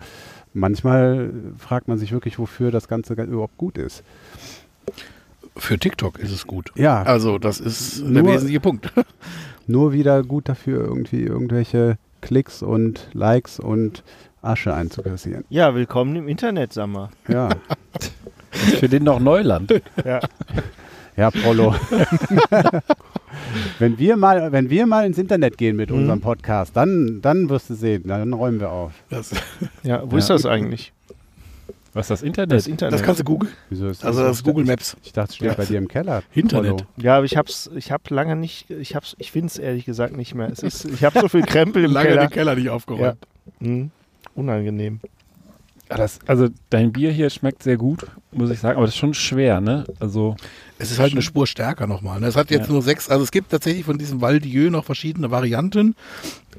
manchmal fragt man sich wirklich, wofür das Ganze überhaupt gut ist. Für TikTok ist es gut. Ja, Also das ist der wesentliche Punkt. nur wieder gut dafür, irgendwie irgendwelche Klicks und Likes und Asche einzukassieren. Ja, willkommen im Internet, sag mal. Ja, ist für den noch Neuland. Ja. ja, Prolo. wenn, wir mal, wenn wir mal ins Internet gehen mit Mhm. unserem Podcast, dann, dann wirst du sehen, dann räumen wir auf. Das, ja, wo Ja. ist das eigentlich? Was ist das Das Internet? Internet. das kannst du googeln. Wieso ist Also so? das ist Google Maps. Ich dachte, es steht Ja. bei dir im Keller. Internet. Prolo. ja, aber ich hab's, ich hab lange nicht, ich hab's, ich find's ehrlich gesagt nicht mehr. Es ist, ich habe so viel Krempel im Lange Keller. den Keller nicht aufgeräumt. Hm. Unangenehm. Ja, das, also dein Bier hier schmeckt sehr gut, muss ich sagen, aber das ist schon schwer, ne? Also Es ist halt eine Spur stärker nochmal. ne? Es hat jetzt Ja. nur sechs, also es gibt tatsächlich von diesem Valdieu noch verschiedene Varianten.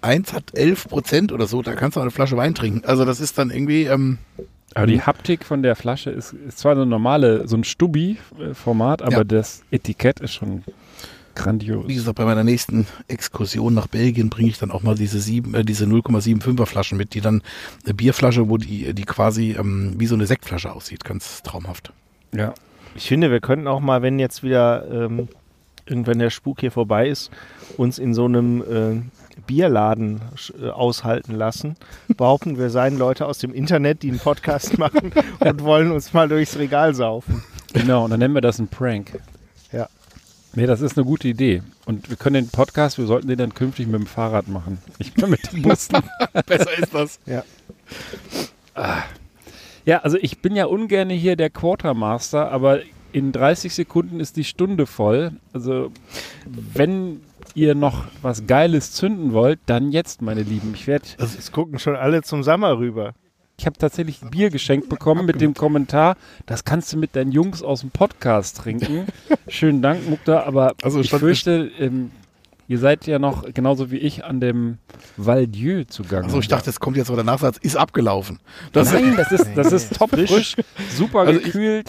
Eins hat 11 Prozent oder so, da kannst du auch eine Flasche Wein trinken. Also das ist dann irgendwie, ähm, Aber die Haptik von der Flasche ist, ist zwar so ein normale, so ein Stubbi-Format, aber Ja. das Etikett ist schon grandios. wie gesagt, bei meiner nächsten Exkursion nach Belgien bringe ich dann auch mal diese, sieben, äh, diese 0,75er Flaschen mit, die dann eine Bierflasche, wo die, die quasi ähm, wie so eine Sektflasche aussieht. Ganz traumhaft. Ja. Ich finde, wir könnten auch mal, wenn jetzt wieder ähm, irgendwann der Spuk hier vorbei ist, uns in so einem äh, Bierladen äh, aushalten lassen. Behaupten, wir seien Leute aus dem Internet, die einen Podcast machen und wollen uns mal durchs Regal saufen. Genau, und dann nennen wir das ein Prank. Ja. Nee, das ist eine gute Idee. Und wir können den Podcast, wir sollten den dann künftig mit dem Fahrrad machen. Ich bin mit dem Bus. Besser ist das. ja, also ich bin ja ungern hier der Quartermaster, aber in 30 Sekunden ist die Stunde voll. Also wenn ihr noch was Geiles zünden wollt, dann jetzt, meine Lieben. Ich werde Es gucken schon alle zum Sommer rüber. Ich habe tatsächlich Bier geschenkt bekommen mit dem Kommentar, das kannst du mit deinen Jungs aus dem Podcast trinken. Schönen Dank, Mukta, aber Also ich fürchte, ähm, ihr seid ja noch genauso wie ich an dem Val Dieu zugange. Achso, ich dachte, es kommt jetzt so der Nachsatz, ist abgelaufen. Das Nein, das ist, das ist top frisch, super Also ich- gekühlt.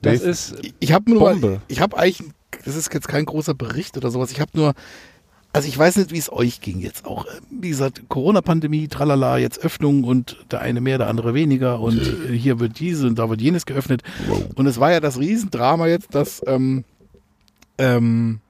Das Nächste. ist Ich- Ich habe nur, Bombe. ich habe eigentlich, das ist jetzt kein großer Bericht oder sowas. Ich habe nur, also ich weiß nicht, wie es euch ging jetzt auch. Wie gesagt, Corona-Pandemie, tralala, jetzt Öffnung und der eine mehr, der andere weniger und hier wird diese und da wird jenes geöffnet. Und es war ja das Riesendrama jetzt, dass ähm, ähm,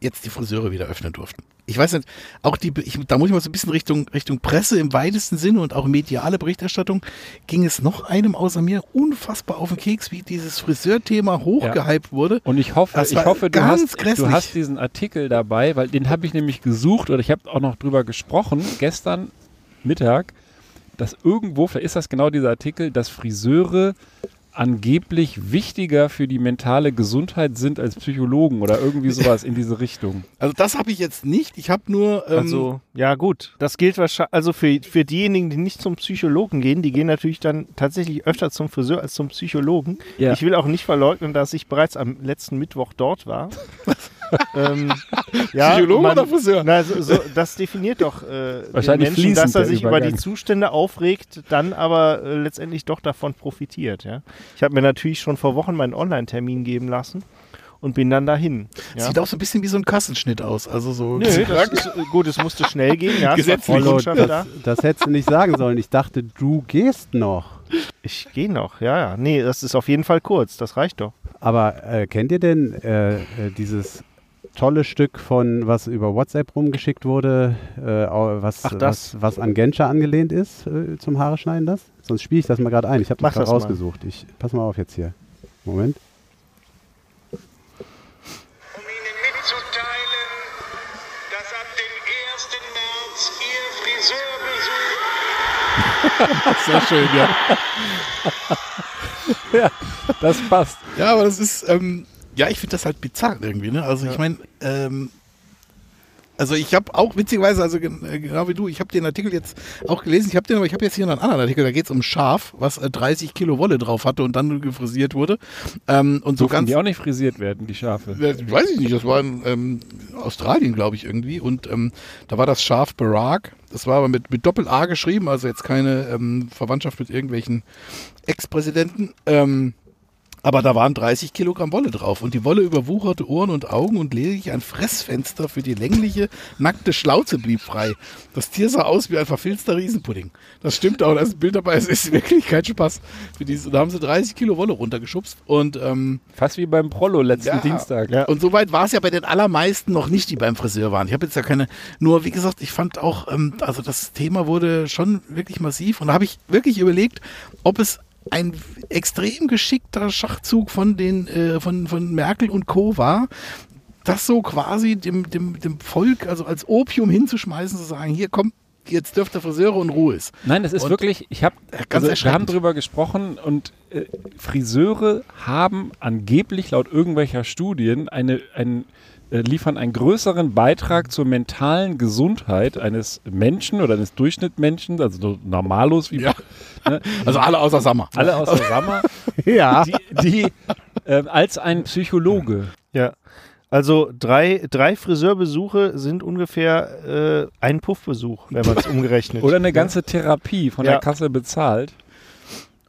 jetzt die Friseure wieder öffnen durften. Ich weiß nicht, auch die, ich, da muss ich mal so ein bisschen Richtung, Richtung Presse im weitesten Sinne und auch mediale Berichterstattung, ging es noch einem außer mir unfassbar auf den Keks, wie dieses Friseurthema hochgehypt wurde. Und ich hoffe, Das ich hoffe, du hast, du hast diesen Artikel dabei, weil den habe ich nämlich gesucht oder ich habe auch noch drüber gesprochen gestern Mittag, dass irgendwo, vielleicht ist das genau dieser Artikel, dass Friseure angeblich wichtiger für die mentale Gesundheit sind als Psychologen oder irgendwie sowas in diese Richtung. Also das habe ich jetzt nicht. Ich habe nur, ähm, Also, ja gut. Das gilt wahrscheinlich, also für, für diejenigen, die nicht zum Psychologen gehen, die gehen natürlich dann tatsächlich öfter zum Friseur als zum Psychologen. Ja. Ich will auch nicht verleugnen, dass ich bereits am letzten Mittwoch dort war. ähm, ja, Psychologe man- oder Friseur? Na, so, so, das definiert doch äh, den Wahrscheinlich Menschen, dass er sich über die. Zustände aufregt, dann aber äh, letztendlich doch davon profitiert. Ja? Ich habe mir natürlich schon vor Wochen meinen Online-Termin geben lassen und bin dann dahin. Ja? sieht auch so ein bisschen wie so ein Kassenschnitt aus. Also so. Nö, das ist, äh, gut, es musste schnell gehen. Ja, Gesetzlich. Da. Das, das hättest du nicht sagen sollen. Ich dachte, du gehst noch. Ich gehe noch, ja, ja. Nee, das ist auf jeden Fall kurz, das reicht doch. Aber äh, kennt ihr denn äh, äh, dieses tolle Stück von, was über WhatsApp rumgeschickt wurde, äh, was, Ach, das. was, was an Genscher angelehnt ist äh, zum Haare schneiden, das? Sonst spiele ich das mal gerade ein. Ich habe das gerade das mal. rausgesucht. Ich pass mal auf jetzt hier. Moment. um Ihnen mitzuteilen, dass ab dem 1. März Ihr Friseurbesuch Sehr schön, ja. Das passt. Ja, aber das ist, ähm, ja, ich finde das halt bizarr irgendwie, ne? Also ich meine, ähm, also ich habe auch witzigerweise, also äh, genau wie du, ich habe den Artikel jetzt auch gelesen, ich habe den, aber ich habe jetzt hier noch einen anderen Artikel, da geht es um Schaf, was äh, 30 Kilo Wolle drauf hatte und dann gefrisiert wurde. Ähm, und so Durften ganz, die auch nicht frisiert werden, die Schafe. Ja, weiß ich nicht, das war in ähm, Australien, glaube ich, irgendwie. Und ähm, da war das Schaf Barack. Das war aber mit, mit Doppel-A geschrieben, also jetzt keine ähm, Verwandtschaft mit irgendwelchen Ex-Präsidenten. Aber da waren 30 Kilogramm Wolle drauf und die Wolle überwucherte Ohren und Augen und lediglich ein Fressfenster für die längliche, nackte Schlauze blieb frei. Das Tier sah aus wie ein verfilzter Riesenpudding. Das stimmt auch, da ist ein Bild dabei, es ist wirklich kein Spaß. Für diese, da haben sie 30 Kilo Wolle runtergeschubst und ähm, Fast wie beim Prollo letzten Ja. Dienstag. Ja. und soweit war es ja bei den allermeisten noch nicht, die beim Friseur waren. Ich habe jetzt ja keine, nur wie gesagt, ich fand auch, ähm, also das Thema wurde schon wirklich massiv und da habe ich wirklich überlegt, ob es ein extrem geschickter Schachzug von den, äh, von, von Merkel und Co. war, das so quasi dem, dem, dem Volk, also als Opium hinzuschmeißen, zu sagen, hier kommt, jetzt dürft ihr Friseure und Ruhe ist. Nein, das ist Und- wirklich, ich habe, Ganz also, wir haben drüber gesprochen und äh, Friseure haben angeblich laut irgendwelcher Studien eine, ein, liefern einen größeren Beitrag zur mentalen Gesundheit eines Menschen oder eines Durchschnittmenschen, also so Normalos wie Ja. Also alle außer Sammer. alle aus der Sammer, Ja. die, die äh, als ein Psychologe. Ja. Also drei, drei Friseurbesuche sind ungefähr äh, ein Puffbesuch, wenn man es umgerechnet. Oder eine ganze Therapie von Ja. der Kasse bezahlt.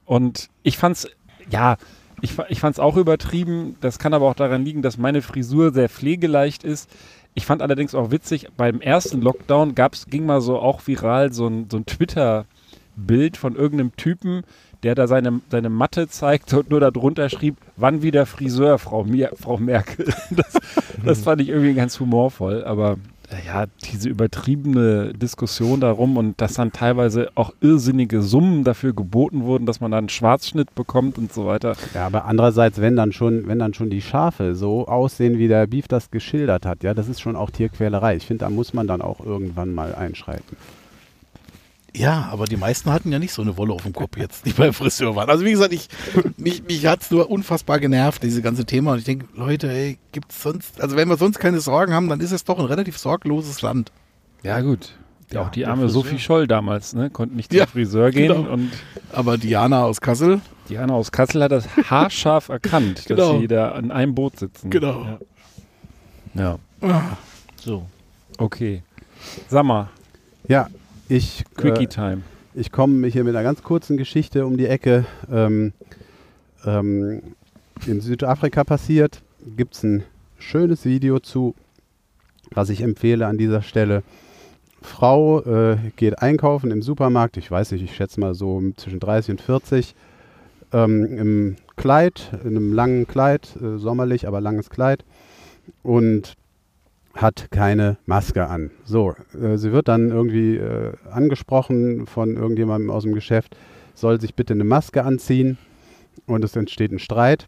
Und ich fand's, ja, ich, ich fand's auch übertrieben. Das kann aber auch daran liegen, dass meine Frisur sehr pflegeleicht ist. Ich fand allerdings auch witzig, beim ersten Lockdown gab's, ging mal so auch viral so ein, so ein Twitter-Bild von irgendeinem Typen, der da seine, seine Matte zeigt und nur darunter schrieb, wann wieder Friseur, Frau, Mir Frau Merkel. Das, das fand ich irgendwie ganz humorvoll, aber ja, diese übertriebene Diskussion darum und dass dann teilweise auch irrsinnige Summen dafür geboten wurden, dass man dann einen Schwarzschnitt bekommt und so weiter. Ja, aber andererseits, wenn dann schon, wenn dann schon die Schafe so aussehen, wie der Beef das geschildert hat, ja, das ist schon auch Tierquälerei. Ich finde, da muss man dann auch irgendwann mal einschreiten. Ja, aber die meisten hatten ja nicht so eine Wolle auf dem Kopf jetzt, die beim Friseur waren. Also wie gesagt, ich, mich, mich hat es nur unfassbar genervt, diese ganze Thema. Und ich denke, Leute, ey, gibt's sonst, also wenn wir sonst keine Sorgen haben, dann ist es doch ein relativ sorgloses Land. Ja, gut. Ja, auch die arme Friseur. Sophie Scholl damals, ne? Konnte nicht zum Ja, Friseur gehen genau. und Aber Diana aus Kassel, Diana aus Kassel hat das haarscharf erkannt, Genau. dass sie da an einem Boot sitzen. Genau. Ja. ja. so. Okay. Sag mal, Ja, ich, Quickie äh, Time. ich komme hier mit einer ganz kurzen Geschichte um die Ecke. Ähm, ähm, in Südafrika passiert. Gibt es ein schönes Video zu, was ich empfehle an dieser Stelle. Frau äh, geht einkaufen im Supermarkt, ich weiß nicht, ich schätze mal so zwischen 30 und 40, ähm, im Kleid, in einem langen Kleid, äh, sommerlich, aber langes Kleid und hat keine Maske an. So, äh, sie wird dann irgendwie äh, angesprochen von irgendjemandem aus dem Geschäft, soll sich bitte eine Maske anziehen und es entsteht ein Streit.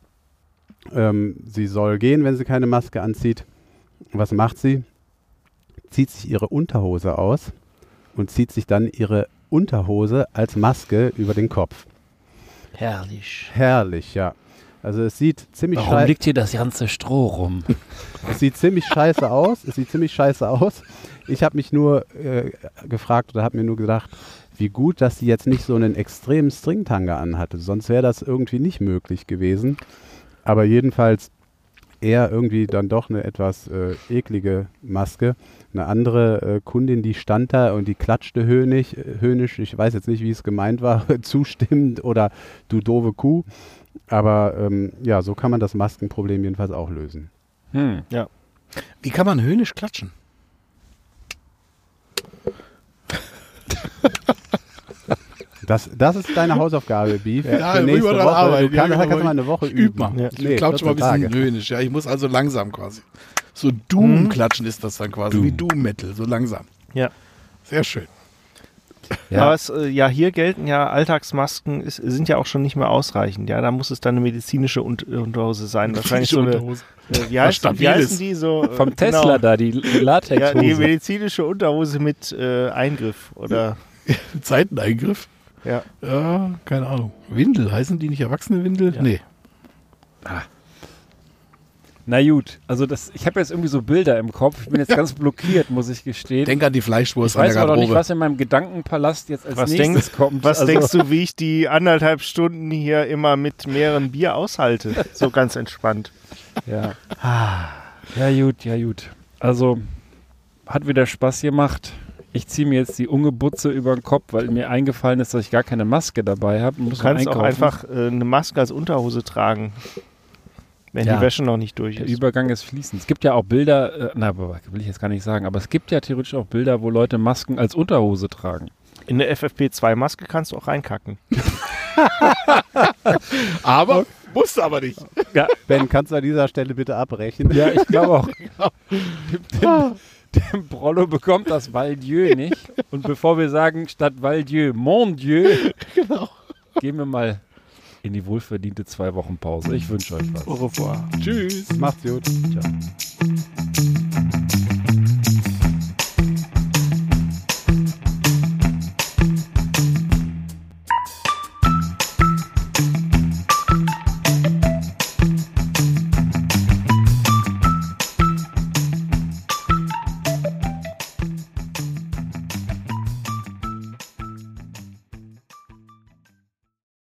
Ähm, sie soll gehen, wenn sie keine Maske anzieht. Was macht sie? Zieht sich ihre Unterhose aus und zieht sich dann ihre Unterhose als Maske über den Kopf. Herrlich. Herrlich, ja. Also es sieht ziemlich Warum schei- liegt hier das ganze Stroh rum? es sieht ziemlich scheiße aus. Es sieht ziemlich scheiße aus. Ich habe mich nur äh, gefragt oder habe mir nur gedacht, wie gut, dass sie jetzt nicht so einen extremen Stringtanga anhatte. Sonst wäre das irgendwie nicht möglich gewesen. Aber jedenfalls eher irgendwie dann doch eine etwas äh, eklige Maske. Eine andere äh, Kundin, die stand da und die klatschte höhnisch, äh, höhnisch, ich weiß jetzt nicht, wie es gemeint war, zustimmend oder du doofe Kuh. Aber ähm, ja, so kann man das Maskenproblem jedenfalls auch lösen. Hm. Wie kann man höhnisch klatschen? Das, das ist deine Hausaufgabe, Beef. Ja, Für nächste Woche. arbeiten. Du kannst, Ja, kannst genau. mal eine Woche Ich üben. üb mal. Ja. Ich Nee, klatsche mal ein 14 bisschen Tage. höhnisch. Ja, ich muss also langsam quasi. So Doom klatschen ist das dann quasi, wie Doom Metal, so langsam. Sehr schön. Ja. Aber es, äh, ja, hier gelten ja Alltagsmasken, ist, sind ja auch schon nicht mehr ausreichend. Ja, da muss es dann eine medizinische Un Unterhose sein. Wahrscheinlich so eine, äh, wie, heißt, wie heißen die so? äh, Vom genau. Tesla da, die Ja, die medizinische Unterhose mit äh, Eingriff oder Zeiteneingriff. ja. Ja, keine Ahnung. Windel, heißen die nicht erwachsene Windel? Nee. Na gut, also das, ich habe jetzt irgendwie so Bilder im Kopf. Ich bin jetzt ganz blockiert, muss ich gestehen. Denk an die Fleischwurst ich an weiß der aber noch nicht, Garderobe. was in meinem Gedankenpalast jetzt als Was, nächstes denk, kommt. was also, denkst du, wie ich die anderthalb Stunden hier immer mit mehreren Bier aushalte? So ganz entspannt. Ja. Ja gut, ja gut. Also hat wieder Spaß gemacht. Ich ziehe mir jetzt die Ungebutze über den Kopf, weil mir eingefallen ist, dass ich gar keine Maske dabei habe. Du kannst auch einfach äh, eine Maske als Unterhose tragen, wenn Ja. die Wäsche noch nicht durch Der ist. Übergang ist fließend. Es gibt ja auch Bilder, äh, na, aber will ich jetzt gar nicht sagen, aber es gibt ja theoretisch auch Bilder, wo Leute Masken als Unterhose tragen. In eine FFP2-Maske kannst du auch reinkacken. Aber musste aber nicht. Ja, Ben, kannst du an dieser Stelle bitte abbrechen? ja ich glaube auch. Dem, dem Prollo bekommt das Valdieu nicht. Und bevor wir sagen, statt Valdieu, Mon Dieu, gehen wir mal in die wohlverdiente zwei Wochen Pause. Ich wünsche euch was. Au revoir. Tschüss. Macht's gut. Ciao.